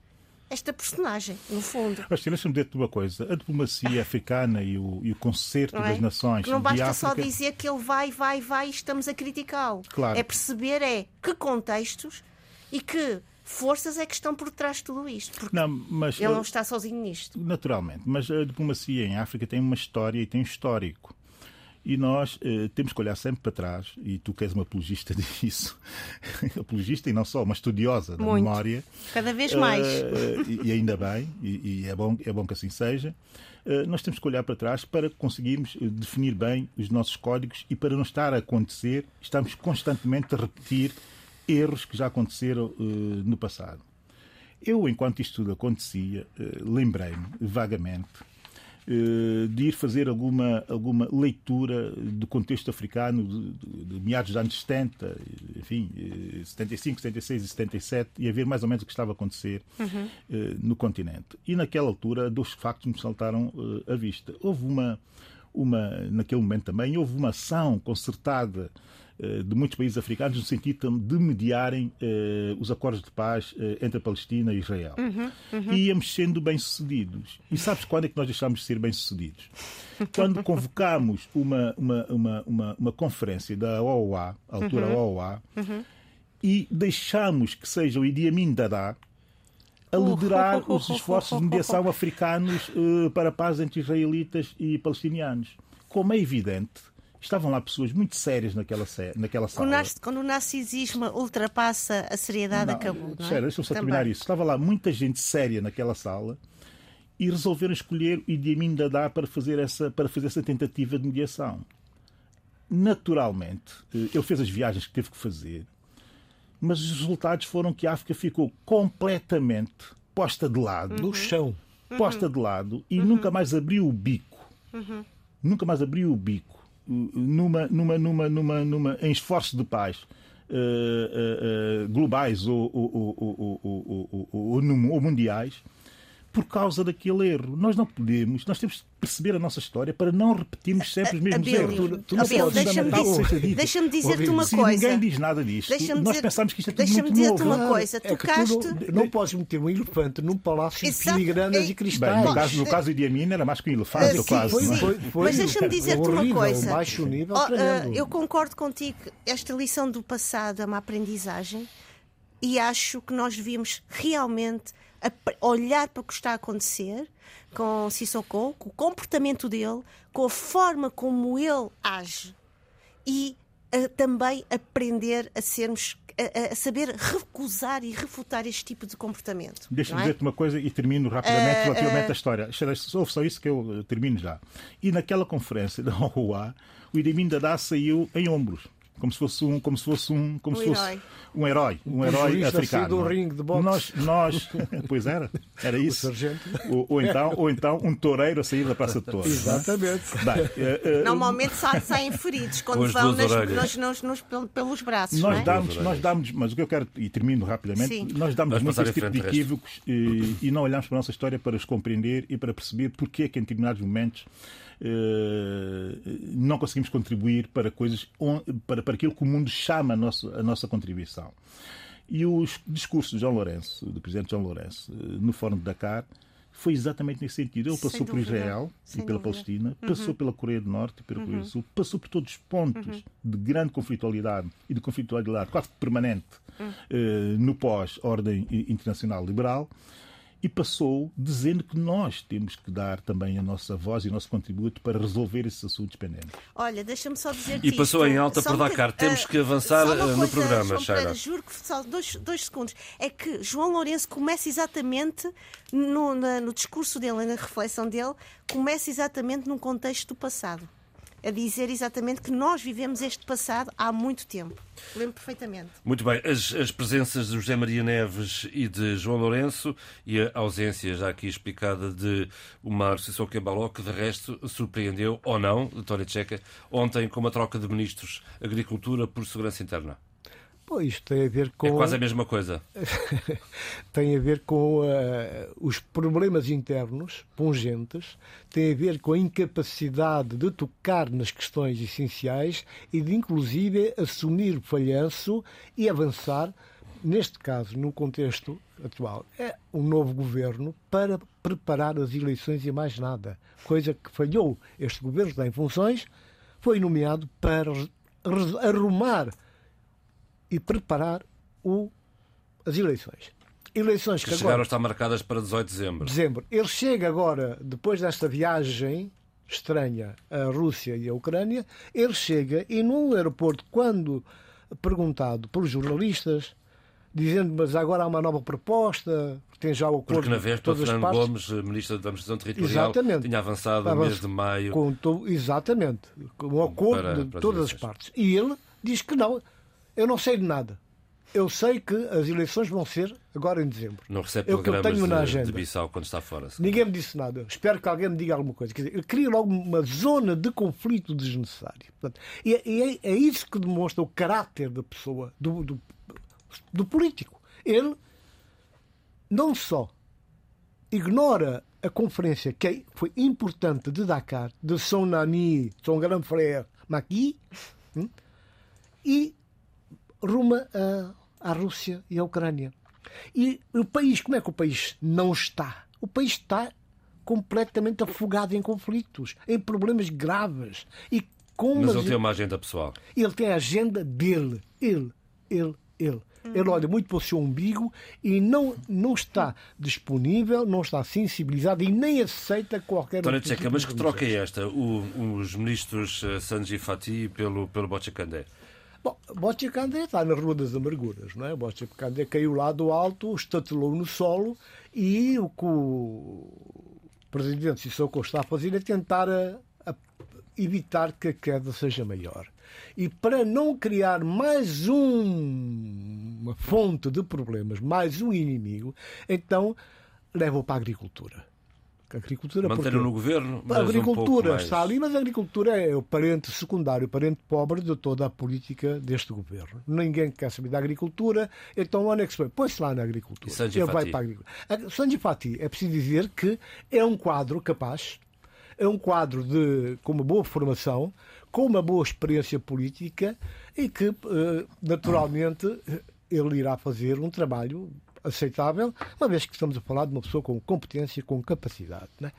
esta personagem, no fundo. Mas deixa-me dizer-te uma coisa: a diplomacia africana e o, e o concerto é? das nações. Não basta África... só dizer que ele vai, vai, vai e estamos a criticá-lo. Claro. É perceber é que contextos e que forças é que estão por trás de tudo isto. Porque não, mas, ele não está sozinho nisto. Naturalmente, mas a diplomacia em África tem uma história e tem um histórico. E nós eh, temos que olhar sempre para trás, e tu que és uma apologista disso, apologista e não só, uma estudiosa da Muito. memória. Cada vez mais. Uh, e, e, ainda bem, e, e, é, bom, é bom que assim seja. Uh, nós temos que olhar para trás para conseguirmos definir bem os nossos códigos e para não estar a acontecer, estamos constantemente a repetir erros que já aconteceram uh, no passado. Eu, enquanto isto tudo acontecia, lembrei-me vagamente de ir fazer alguma, alguma leitura do contexto africano de, de, de meados dos anos 70, enfim, 75, 76 e 77, e a ver mais ou menos o que estava a acontecer uhum. no continente. E naquela altura, dois factos me saltaram à vista. Houve uma, uma, naquele momento também, houve uma ação concertada de muitos países africanos no sentido de mediarem uh, os acordos de paz uh, entre a Palestina e Israel. Uhum, uhum. E íamos sendo bem-sucedidos. E sabes quando é que nós deixámos de ser bem-sucedidos? Quando convocámos uma, uma, uma, uma, uma conferência da OOA, a altura uhum. OOA, e deixámos que seja o Idi Amin Dada a liderar os esforços de mediação africanos uh, para a paz entre israelitas e palestinianos. Como é evidente, estavam lá pessoas muito sérias naquela, naquela sala. Quando, quando o narcisismo ultrapassa a seriedade, não, acabou. Não é? Sério, deixa-me só terminar isso. Estava lá muita gente séria naquela sala e resolveram escolher o Idi Amin Dada para fazer essa, para fazer essa tentativa de mediação. Naturalmente, ele fez as viagens que teve que fazer, mas os resultados foram que a África ficou completamente posta de lado. No chão. Posta de lado e uhum. nunca mais abriu o bico. Uhum. Nunca mais abriu o bico numa, numa, numa, numa, numa, em esforços de paz uh, uh, uh, globais ou, ou, ou, ou, mundiais por causa daquele erro. Nós não podemos, nós temos que perceber a nossa história para não repetirmos sempre os mesmos Abel, erros. Tu, tu Abel, deixa-me dizer, deixa dizer-te uma Se coisa. ninguém diz nada disto, nós pensamos que isto é tudo Deixa-me muito dizer-te uma coisa. É tu não, não podes meter um elefante num palácio Exato. de filigranas É- e cristais. Bem, no caso, no caso do Idi Amin era mais que um elefante, Sim, quase. foi, não é? foi, foi Mas deixa-me dizer-te uma coisa. baixo nível, Oh, uh, eu concordo contigo. Esta lição do passado é uma aprendizagem e acho que nós devíamos realmente olhar para o que está a acontecer com Sissoko, com o comportamento dele, com a forma como ele age e uh, também aprender a sermos a, a saber recusar e refutar este tipo de comportamento. Deixa-me é? dizer-te uma coisa e termino rapidamente Eh, relativamente eh. à história. Ouve só isso que eu eh, termino já. E naquela conferência da OUA, o Idi Amin Dada saiu em ombros. Como se fosse um, como se fosse um, como Um se fosse herói. um herói, um, Um herói africano. do ringue de boxe. Nós, nós, pois era, era isso. sargento. Ou, ou então, ou então um toureiro a sair da Praça de Touros. é? Exatamente. Bem, eh, eh, Normalmente sa- saem feridos quando vão nas- nos- nos- nos- pel- pelos braços. Nós não é? damos, nós damos, mas o que eu quero, e termino rapidamente, Sim. nós damos muito em tipo de equívocos e, e não olhamos para a nossa história para os compreender e para perceber porque é que em determinados momentos eh, não conseguimos contribuir para coisas, para, para aquilo que o mundo chama a nossa, a nossa contribuição. E o discurso de João Lourenço, do presidente João Lourenço, eh, no Fórum de Dakar, foi exatamente nesse sentido. Ele passou por. Israel e Sem pela dúvida. Palestina, passou pela Coreia do Norte e pela Coreia do Sul, passou por todos os pontos de grande conflitualidade e de conflitualidade quase permanente eh, no pós-ordem internacional liberal e passou dizendo que nós temos que dar também a nossa voz e o nosso contributo para resolver esses assuntos pendentes. Olha, deixa-me só dizer E passou em alta por Dakar. Temos que avançar no programa, Sheila. Juro que só dois, dois segundos. É que João Lourenço começa exatamente no, no discurso dele, na reflexão dele, começa exatamente num contexto do passado a dizer exatamente que nós vivemos este passado há muito tempo. Lembro perfeitamente. Muito bem. As, as, presenças de José Maria Neves e de João Lourenço e a ausência, já aqui explicada, de Omar Sissoko Embaló, que de resto surpreendeu, ou não, Tória Tcheca, ontem com uma troca de ministros Agricultura por Segurança Interna. Pô, isto tem a ver com. É quase a mesma coisa. tem a ver com uh, os problemas internos pungentes, tem a ver com a incapacidade de tocar nas questões essenciais e de, inclusive, assumir o falhanço e avançar, neste caso, no contexto atual. É um novo governo para preparar as eleições e mais nada. Coisa que falhou. Este governo está em funções, foi nomeado para arrumar e preparar o, as eleições. Eleições que, que chegaram agora, a estar marcadas para 18 de dezembro. Dezembro. Ele chega agora, depois desta viagem estranha à Rússia e à Ucrânia, ele chega e num aeroporto, quando perguntado pelos jornalistas, dizendo mas agora há uma nova proposta, tem já o acordo Porque na véspera, Fernando partes. Gomes, Ministro da Administração Territorial, exatamente. tinha avançado no mês de maio. Com, exatamente, com um acordo para, de para todas as partes. E ele diz que não, eu não sei de nada. Eu sei que as eleições vão ser agora em dezembro. Não recebe é programas tenho na agenda. de Bissau quando está fora. Ninguém me disse nada. Espero que alguém me diga alguma coisa. Quer dizer, ele cria logo uma zona de conflito desnecessário. Portanto, e é, é, isso que demonstra o caráter da pessoa, do, do, do político. Ele não só ignora a conferência que é, foi importante de Dakar, de Son Nani, Son Grand Frère Maqui, hum, e ruma à Rússia e à Ucrânia. E o país, como é que o país não está? O país está completamente afogado em conflitos, em problemas graves. E com Mas ele tem uma agenda pessoal. Ele tem a agenda dele. Ele, ele, ele. Ele olha muito para o seu umbigo e não, não está disponível, não está sensibilizado e nem aceita qualquer Tony Tcheca, mas que troca é esta? O, os ministros eh, Sanji Fati pelo, pelo Bocicandé? Bom, Bocicandé está na Rua das Amarguras, não é? Bocicandé caiu lá do alto, estatelou no solo e o que o presidente Sissoko está a fazer é tentar a, a evitar que a queda seja maior. E para não criar mais um, uma fonte de problemas, mais um inimigo, então leva-o para a agricultura a agricultura. Manteram no governo. a agricultura um está ali, mas a agricultura é o parente secundário, o parente pobre de toda a política deste governo. Ninguém quer saber da agricultura, então onde é que se põe? Põe-se lá na agricultura. Ele vai para a agricultura. Sanji Fati, é preciso dizer que é um quadro capaz, é um quadro de, com uma boa formação, com uma boa experiência política e que, eh, naturalmente, ele irá fazer um trabalho aceitável, uma vez que estamos a falar de uma pessoa com competência, com capacidade. Né?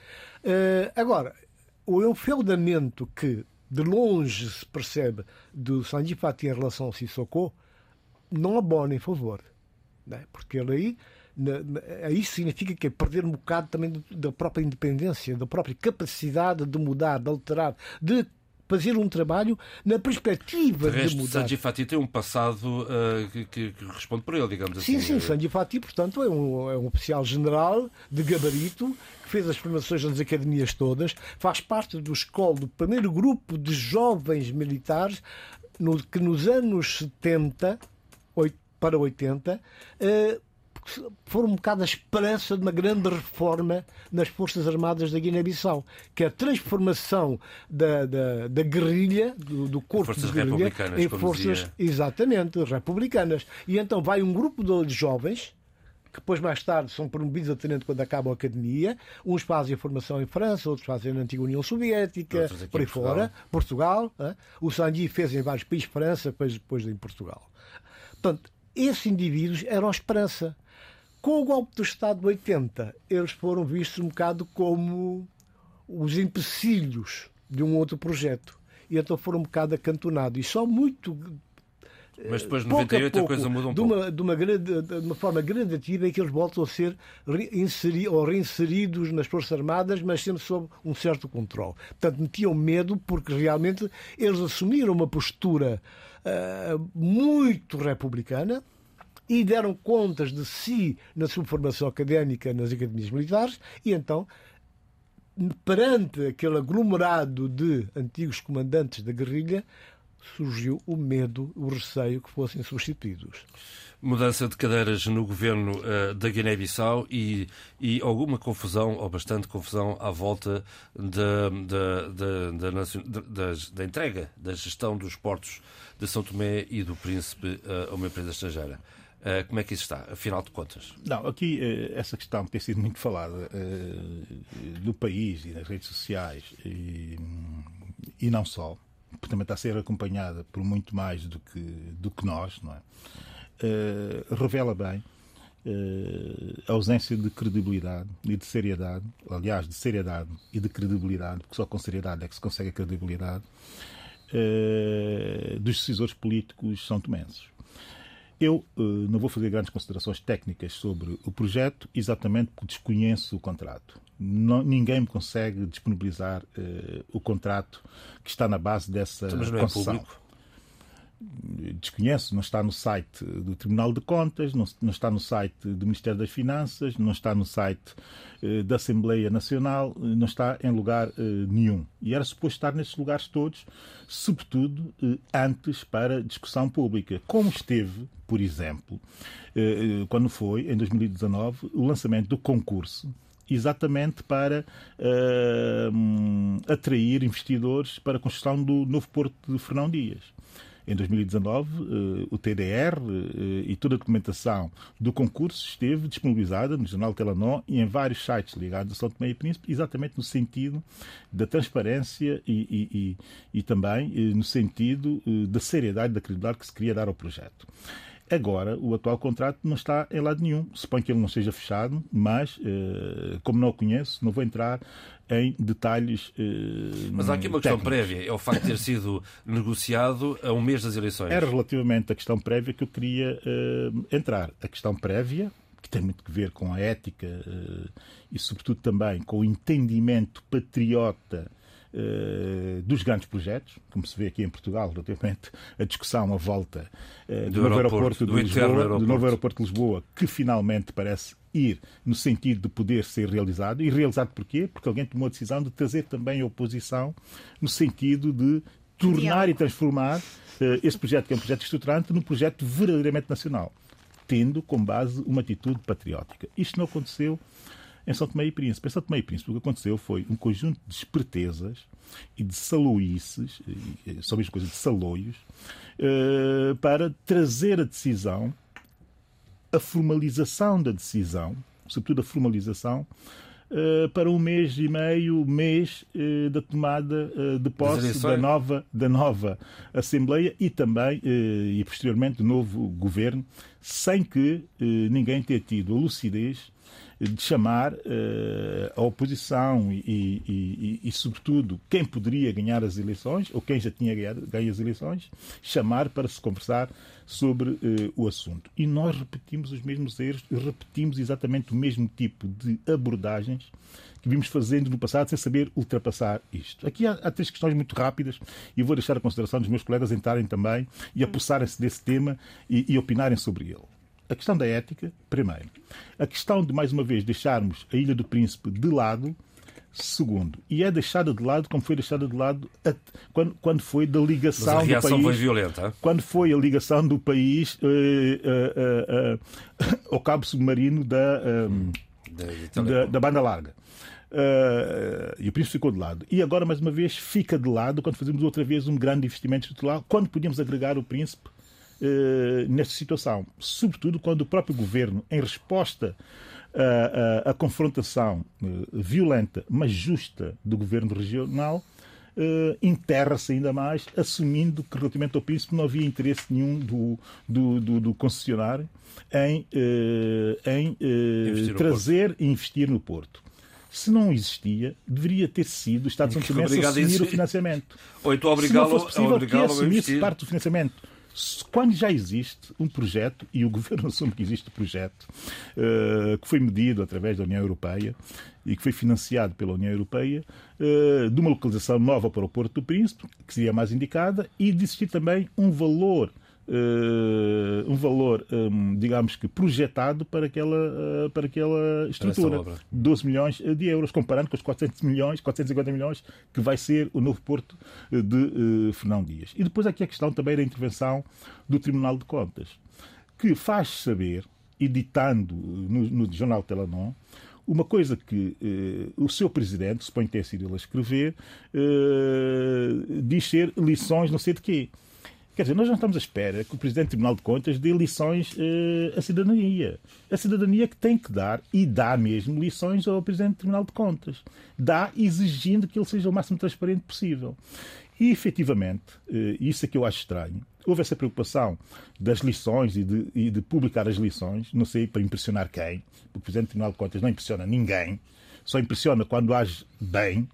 Uh, agora, o enfeudamento que de longe se percebe do Sanji Fati em relação ao Sissoko não abona em favor. Né? Porque ele aí isso significa que é perder um bocado também da própria independência, da própria capacidade de mudar, de alterar, de fazer um trabalho na perspectiva de, resto, de mudar. Sanji Fati tem um passado uh, que, que, responde por ele, digamos sim, assim. Sim, sim. Sanji Fati, portanto, é um, é um oficial general de gabarito que fez as formações nas academias todas, faz parte do escola do primeiro grupo de jovens militares no, que nos anos 70 para 80 uh, foram um bocado a esperança de uma grande reforma nas Forças Armadas da Guiné-Bissau, que é a transformação da, da, da guerrilha, do, do corpo forças de guerrilha, em forças, dizia. exatamente, republicanas. E então vai um grupo de jovens que depois mais tarde são promovidos a tenente quando acabam a academia. Uns fazem a formação em França, outros fazem na antiga União Soviética, por aí fora, Portugal. O Sandy fez em vários países, França, depois, depois em Portugal. Portanto, esses indivíduos eram a esperança. Com o golpe do Estado de 80, eles foram vistos um bocado como os empecilhos de um outro projeto. E então foram um bocado acantonados. E só muito Mas depois de pouco 98 a, pouco, coisa muda um de uma, de uma, grande, de uma forma gradativa em que eles voltam a ser reinseri, ou reinseridos nas Forças Armadas, mas sempre sob um certo controle. Portanto, metiam medo porque realmente eles assumiram uma postura uh, muito republicana, e deram contas de si na sua formação académica nas academias militares e então perante aquele aglomerado de antigos comandantes da guerrilha surgiu o medo, o receio que fossem substituídos. Mudança de cadeiras no governo uh, da Guiné-Bissau e, e alguma confusão, ou bastante confusão, à volta da, da, da, da, entrega, da gestão dos portos de São Tomé e do Príncipe uh, a uma empresa estrangeira. Uh, como é que isso está, afinal de contas? Não, aqui uh, essa questão tem sido muito falada uh, no país e nas redes sociais e, e não só, porque também está a ser acompanhada por muito mais do que, do que nós, não é? revela bem a ausência de credibilidade e de seriedade, aliás, de seriedade e de credibilidade, porque só com seriedade é que se consegue a credibilidade, dos decisores políticos são tomenses. Eu uh, não vou fazer grandes considerações técnicas sobre o projeto, exatamente porque desconheço o contrato. Não, ninguém me consegue disponibilizar uh, o contrato que está na base dessa Mas não é concessão. Público desconheço, não está no site do Tribunal de Contas, não, está no site do Ministério das Finanças, não está no site eh, da Assembleia Nacional, eh, não está em lugar eh, nenhum. E era suposto estar nesses lugares todos, sobretudo antes para discussão pública, como esteve, por exemplo, quando foi, em 2019, o lançamento do concurso exatamente para atrair investidores para a construção do novo porto de Fernão Dias em 2019, eh, o TDR eh, e toda a documentação do concurso esteve disponibilizada no Jornal Telenor e em vários sites ligados a São Tomé e Príncipe, exatamente no sentido da transparência e, e, e, e também eh, no sentido da seriedade da credibilidade que se queria dar ao projeto. Agora, o atual contrato não está em lado nenhum. Suponho que ele não seja fechado, mas, como não o conheço, não vou entrar em detalhes. Uh, Mas há aqui uma questão prévia, é o facto de ter sido negociado a um mês das eleições. Era relativamente a questão prévia que eu queria uh, entrar. A questão prévia, que tem muito a ver com a ética e, sobretudo, também com o entendimento patriota dos grandes projetos, como se vê aqui em Portugal, relativamente a discussão à volta uh, do, do, novo aeroporto, aeroporto de Lisboa, aeroporto. do novo aeroporto de Lisboa, que finalmente parece ir no sentido de poder ser realizado. E realizado porquê? Porque alguém tomou a decisão de trazer também a oposição no sentido de tornar e transformar uh, esse projeto, que é um projeto estruturante, num projeto verdadeiramente nacional, tendo como base uma atitude patriótica. Isto não aconteceu em São Tomé e Príncipe. Em São Tomé e Príncipe, o que aconteceu foi um conjunto de espertezas e de saloices, são mesmo coisas de saloios, uh, para trazer a decisão a formalização da decisão, sobretudo a formalização, Uh, para um mês e meio, mês uh, da tomada de posse da nova, da nova Assembleia e também, e posteriormente, do novo governo, sem que ninguém tenha tido a lucidez de chamar uh, a oposição e, e, e, e, sobretudo, quem poderia ganhar as eleições, ou quem já tinha ganhado, ganho as eleições, chamar para se conversar sobre uh, o assunto. E nós repetimos os mesmos erros, repetimos exatamente o mesmo tipo de abordagens que vimos fazendo no passado sem saber ultrapassar isto. Aqui há, há três questões muito rápidas e vou deixar a consideração dos meus colegas entrarem também e apossarem-se desse tema e, e opinarem sobre ele. A questão da ética, primeiro. A questão de, mais uma vez, deixarmos a Ilha do Príncipe de lado, segundo. E é deixada de lado como foi deixada de lado a, quando, quando foi da ligação Mas a reação do país. foi violenta. Quando foi a ligação do país uh, uh, uh, ao cabo submarino da, da, da, banda larga. Uh, e o príncipe ficou de lado. E agora, mais uma vez, fica de lado quando fazemos outra vez um grande investimento estrutural, quando podíamos agregar o príncipe eh, nesta situação. Sobretudo quando o próprio governo, em resposta à, à, à confrontação eh, violenta, mas justa do governo regional, Uh, enterra-se ainda mais, assumindo que relativamente ao príncipe não havia interesse nenhum do, do, do, do concessionário em, uh, em trazer e investir no Porto. Se não existia, deveria ter sido o Estado de São Tomé a assumir o financiamento. Ou então obrigá-lo a assumir parte do financiamento Quando já existe um projeto, e o Governo assume que existe um projeto, uh, que foi medido através da União Europeia e que foi financiado pela União Europeia, uh, de uma localização nova para o Porto do Príncipe, que seria mais indicada, e de existir também um valor Uh, um valor, um, digamos que projetado para aquela, uh, para aquela estrutura. 12 milhões de euros, comparando com os 400 milhões, 450 milhões que vai ser o novo Porto de uh, Fernão Dias. E depois aqui a questão também da intervenção do Tribunal de Contas, que faz saber, editando no, no jornal Telanon, uma coisa que eh, o seu presidente, suponho que tenha sido ele a escrever, eh, diz ser lições não sei de quê. Quer dizer, nós não estamos à espera que o Presidente do Tribunal de Contas dê lições uh, à cidadania. A cidadania que tem que dar, e dá mesmo, lições ao Presidente do Tribunal de Contas. Dá exigindo que ele seja o máximo transparente possível. E, efetivamente, uh, isso é que eu acho estranho, houve essa preocupação das lições e de, e de publicar as lições, não sei para impressionar quem, porque o Presidente do Tribunal de Contas não impressiona ninguém, só impressiona quando age bem,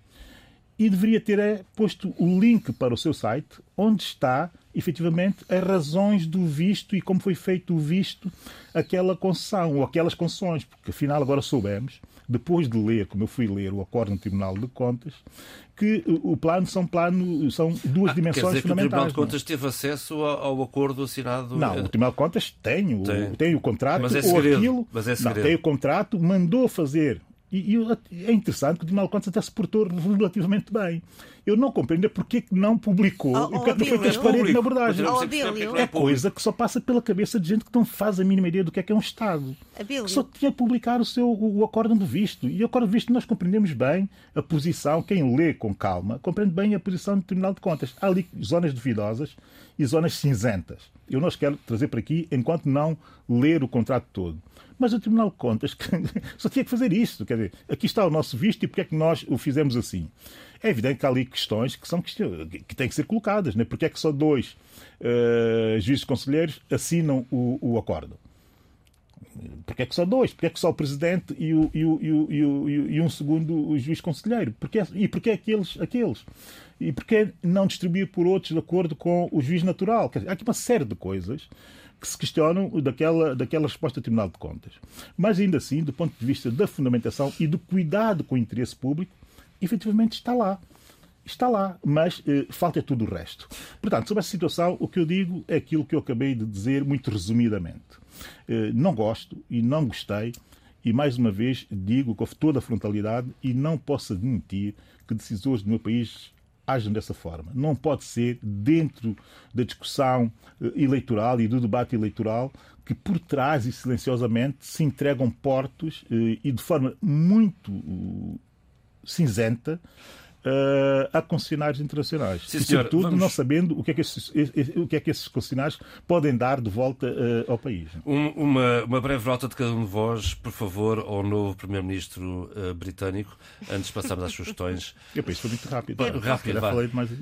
e deveria ter é, posto o link para o seu site, onde está efetivamente as razões do visto e como foi feito o visto, aquela concessão ou aquelas concessões, porque afinal agora soubemos, depois de ler, como eu fui ler o acordo no Tribunal de Contas, que o plano são plano são duas ah, dimensões quer dizer fundamentais. Que o Tribunal de é? Contas teve acesso ao, acordo assinado. Não, o Tribunal de Contas tem o, tem. tem o contrato mas é segredo, ou aquilo. Mas é segredo. Não, tem o contrato, mandou fazer e, e, é interessante que o Tribunal de Contas até se portou relativamente bem. Eu não compreendo porque que não publicou oh, o que não foi transparente na abordagem. Oh, é coisa que só passa pela cabeça de gente que não faz a mínima ideia do que é que é um Estado. Que só tinha que publicar o seu o, o acórdão de visto. E o acórdão de visto nós compreendemos bem a posição, quem lê com calma, compreende bem a posição do Tribunal de Contas. Há ali zonas duvidosas e zonas cinzentas. Eu não os quero trazer para aqui enquanto não ler o contrato todo. Mas o Tribunal de Contas só tinha que fazer isto. Quer dizer, aqui está o nosso visto e porque é que nós o fizemos assim? É evidente que há ali questões que, são, que têm que ser colocadas. Né? Porque é que só dois uh, juízes conselheiros assinam o, o acordo? Porque é que só dois? Porque é que só o presidente e, o, e, o, e, o, e um segundo juiz conselheiro? Porque, e porquê aqueles, aqueles? E porquê não distribuir por outros de acordo com o juiz natural? Dizer, há aqui uma série de coisas que se questionam daquela, daquela resposta do Tribunal de Contas. Mas ainda assim, do ponto de vista da fundamentação e do cuidado com o interesse público, efetivamente está lá. Está lá, mas eh, falta tudo o resto. Portanto, sobre essa situação, o que eu digo é aquilo que eu acabei de dizer muito resumidamente. Eh, não gosto e não gostei, e mais uma vez digo com toda a frontalidade, e não posso admitir que decisores do meu país agem dessa forma. Não pode ser dentro da discussão eh, eleitoral e do debate eleitoral que por trás e silenciosamente se entregam portos eh, e de forma muito cinzenta uh, a concessionários internacionais. Sim, e, sobretudo, vamos... não sabendo o que, é que esses, o que é que esses concessionários podem dar de volta uh, ao país. Um, uma, uma breve nota de cada um de vós, por favor, ao novo Primeiro-Ministro uh, britânico, antes de passarmos às sugestões. Eu penso que foi muito rápido. É, rápido. Falei mais de...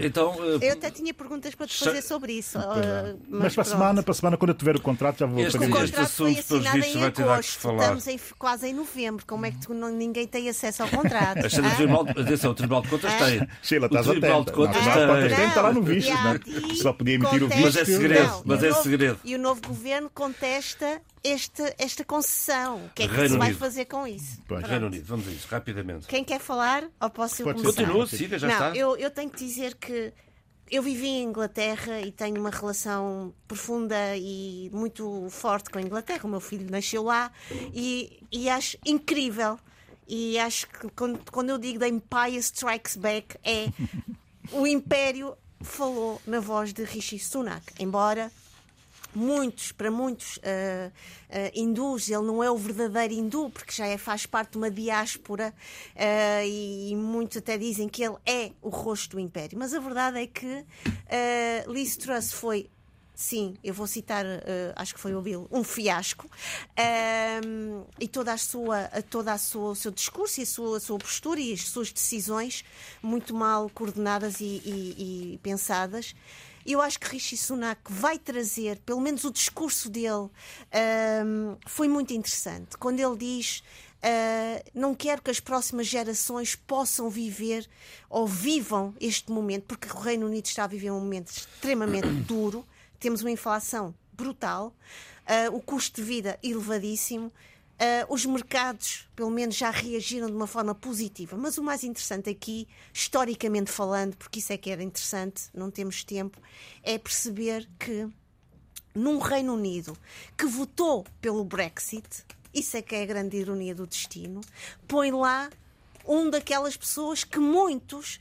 Então, eu até tinha perguntas para te fazer sobre isso. mas, mas para, a semana, para a semana, quando eu tiver o contrato, já vou este, fazer O contrato foi assinado em agosto. Estamos em, quase em novembro. Como é que tu, não, ninguém tem acesso ao contrato? Atenção, o Tribunal de Contas tem. Sheila, estás o Tribunal atenta. de Contas não, tem. tem. Está lá no visto. Não, Só podia emitir o visto. Mas é segredo. Mas é segredo. E o novo governo contesta esta, esta concessão. O que é que Reino se vai Unido. fazer com isso? Pois. Reino Unido, vamos a isso, rapidamente. Quem quer falar? Ou posso eu Pode começar? Continua, siga, já não, está. Eu, eu tenho que dizer que eu vivi em Inglaterra e tenho uma relação profunda e muito forte com a Inglaterra. O meu filho nasceu lá e, e acho incrível e acho que quando, quando eu digo The Empire Strikes Back, é o Império falou na voz de Rishi Sunak, embora muitos, para muitos uh, uh, hindus, ele não é o verdadeiro hindu, porque já é, faz parte de uma diáspora uh, e, e, muitos até dizem que ele é o rosto do império. Mas a verdade é que uh, Liz Truss foi sim, eu vou citar, uh, acho que foi o Bill, um fiasco, um, e toda a sua, toda a sua, o seu discurso e a sua, a sua postura e as suas decisões muito mal coordenadas e, e, e pensadas. Eu acho que Rishi Sunak vai trazer, pelo menos o discurso dele um, foi muito interessante. Quando ele diz Uh, não quero que as próximas gerações possam viver ou vivam este momento, porque o Reino Unido está a viver um momento extremamente duro temos uma inflação brutal, uh, o custo de vida elevadíssimo. Uh, os mercados, pelo menos, já reagiram de uma forma positiva. Mas o mais interessante aqui, historicamente falando, porque isso é que era interessante, não temos tempo, é perceber que num Reino Unido que votou pelo Brexit, isso é que é a grande ironia do destino, põe lá um daquelas pessoas que muitos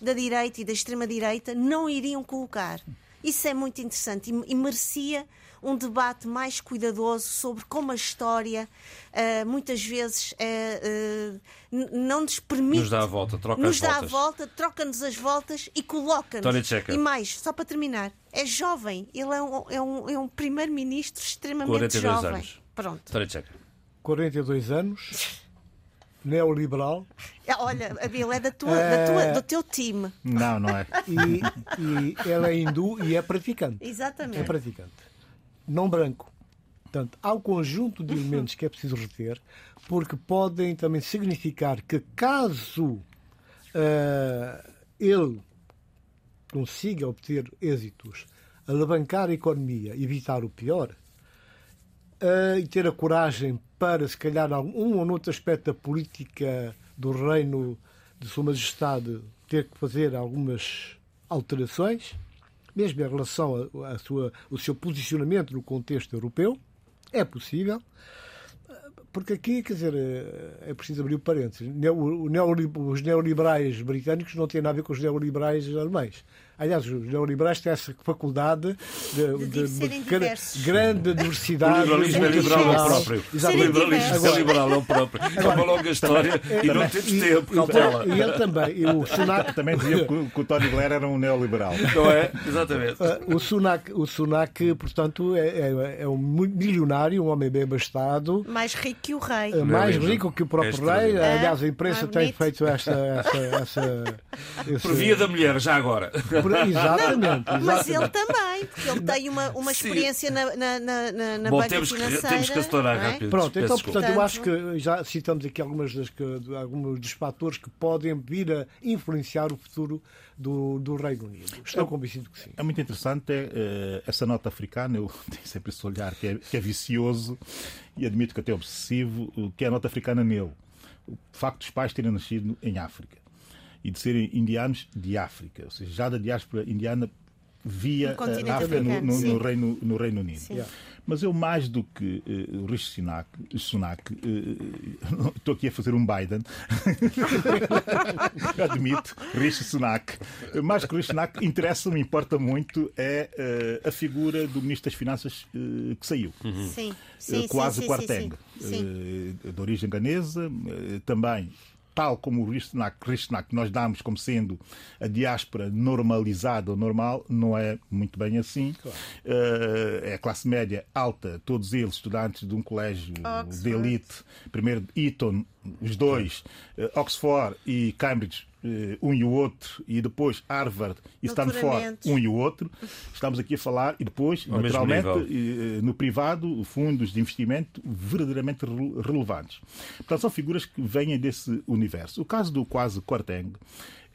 da direita e da extrema-direita não iriam colocar. Isso é muito interessante e, e merecia um debate mais cuidadoso sobre como a história uh, muitas vezes uh, uh, não nos permite. Nos dá a volta, troca nos as dá voltas. a volta, troca-nos as voltas e coloca-nos. E mais, só para terminar, é jovem, ele é um, é um, é um primeiro-ministro extremamente 42 jovem. Anos. Pronto. Tony Checa. 42 anos, neoliberal. É, olha, a Bíblia é da tua, da tua, do teu time. Não, não é. E, e ela é hindu e é praticante. Exatamente. É praticante não branco. Portanto, há um conjunto de elementos que é preciso reter, porque podem também significar que, caso uh, ele consiga obter êxitos, alavancar a economia, evitar o pior, uh, e ter a coragem para, se calhar, um ou outro aspecto da política do reino de Sua Majestade ter que fazer algumas alterações, mesmo em relação ao sua, o seu posicionamento no contexto europeu, é possível. Porque aqui, quer dizer, é preciso abrir parênteses. Os neoliberais britânicos não têm nada a ver com os neoliberais alemães. Aliás, os neoliberais têm essa faculdade de, de, de, de grande diversidade. O liberalismo é liberal ao próprio. O liberalismo é liberal ao próprio. É uma longa história e não temos tempo. E, e ele também. E o Sunak também dizia que, que o Tony Blair era um neoliberal. Não é? Exatamente. Uh, o Sunak, o Sunak portanto, é, é, é, um milionário, um homem bem abastado. Mais rico que o rei. Uh, mais rico que o próprio é rei. Aliás, a imprensa tem feito esta. esta, esta esse... Por via da mulher, já agora. Exatamente, exatamente. Mas ele também, porque ele tem uma, uma experiência na, na, na, na Bom, banca temos financeira. Que, temos que acelerar é? rápido. Pronto, então, portanto, eu acho que já citamos aqui algumas das, alguns dos fatores que podem vir a influenciar o futuro do, do Reino Unido. Estou é, convencido que sim. É muito interessante é, é, essa nota africana, eu tenho sempre esse olhar que é, que é vicioso e admito que até obsessivo, que é a nota africana nele. O facto dos pais terem nascido em África e de serem indianos de África, ou seja, já da diáspora indiana via a África no, no, no, Reino, no Reino Unido. Yeah. Mas eu, mais do que uh, o Rishi Sunak, Sunak uh, estou aqui a fazer um Biden, admito, Rishi Sunak, mais que o Rishi Sunak, interessa-me, importa muito, é uh, a figura do Ministro das Finanças que saiu. Uhum. Sim, sim, quase sim, Quarteng, de origem ganesa, também tal como o Rishnak, que nós damos como sendo a diáspora normalizada ou normal, não é muito bem assim. Claro. Uh, é a classe média alta, todos eles estudantes de um colégio Oxford. de elite, primeiro Eton, os dois, uh, Oxford e Cambridge eh, um e o outro, e depois Harvard e Stanford, um e o outro. Estamos aqui a falar, e depois, Ao naturalmente, eh, no privado, fundos de investimento verdadeiramente relevantes. Portanto, são figuras que vêm desse universo. O caso do quase Quarteng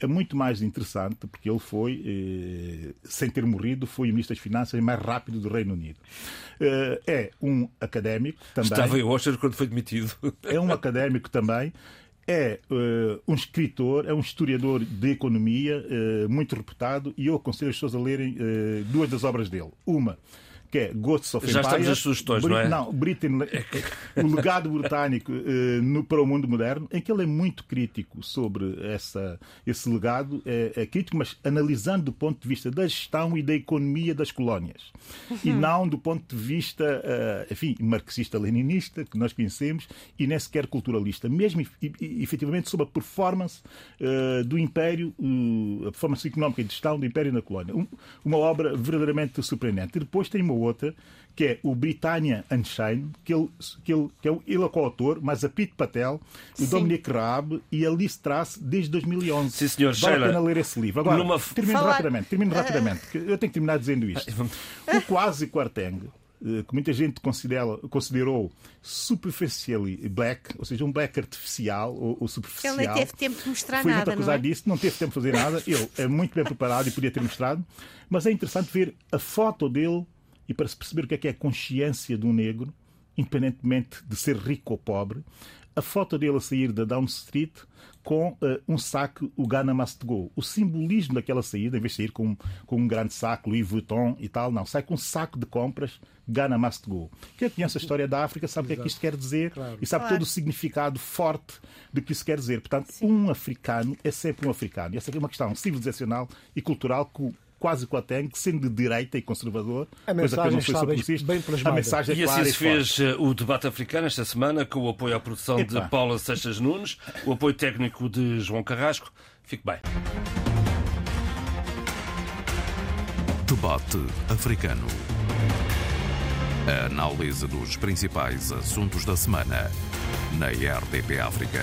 é muito mais interessante porque ele foi, eh, sem ter morrido, foi o Ministro das Finanças mais rápido do Reino Unido. é um académico também. Estava em Washington quando foi demitido. É um académico também é uh, um escritor, é um historiador de economia uh, muito reputado e eu aconselho as pessoas a lerem uh, duas das obras dele. Uma que é Ghosts of Já Empire. estamos as sugestões, não é? Não, Britain, o legado britânico uh, no, para o mundo moderno, em que ele é muito crítico sobre essa, esse legado, é, é, crítico, mas analisando do ponto de vista da gestão e da economia das colónias. Uhum. E não do ponto de vista, uh, enfim, marxista-leninista, que nós conhecemos, e nem sequer culturalista. Mesmo, efetivamente, sobre a performance uh, do Império, a performance económica e de gestão do Império na colónia. Um, uma obra verdadeiramente surpreendente. E depois tem uma outra, que é o Britannia Unchained, que ele, que ele, que é o, ele é coautor, mas a Pete Patel, o Dominic Raab e a Liz Truss desde 2011. Sim, senhor. Vale Sheila, a pena ler esse livro. Agora, numa... termino Falar... rapidamente, termino rapidamente. Eu tenho que terminar dizendo isto. o quase Quarteng eh, que muita gente considera, considerou superficially black, ou seja, um black artificial ou, ou superficial. Ele nem teve tempo de mostrar Foi nada. muito acusado é? disso, não teve tempo de fazer nada. Ele é muito bem preparado e podia ter mostrado. Mas é interessante ver a foto dele e para se perceber o que é que é a consciência de um negro, independentemente de ser rico ou pobre. A foto dele a sair da Down Street com eh, um saco, o Ghana Must Go. O simbolismo daquela saída, em vez de sair com, com um grande saco, Louis Vuitton e tal, não. Sai com um saco de compras, Ghana Must Go. Quem conhece a história da África sabe o que é que isto quer dizer Claro. e sabe Claro. todo o significado forte do que isso quer dizer. Portanto, um africano é sempre um africano. E essa é uma questão civilizacional e cultural que o- quase que o tem, que sendo de direita e conservador, A coisa mensagem está bem- bem a plasmada. mensagem é E assim se e forte. fez eh, o debate africano esta semana, com o apoio à produção de Epa. Paula Seixas Nunes, o apoio técnico de João Carrasco. Fique bem. Debate africano. A análise dos principais assuntos da semana na RDP África.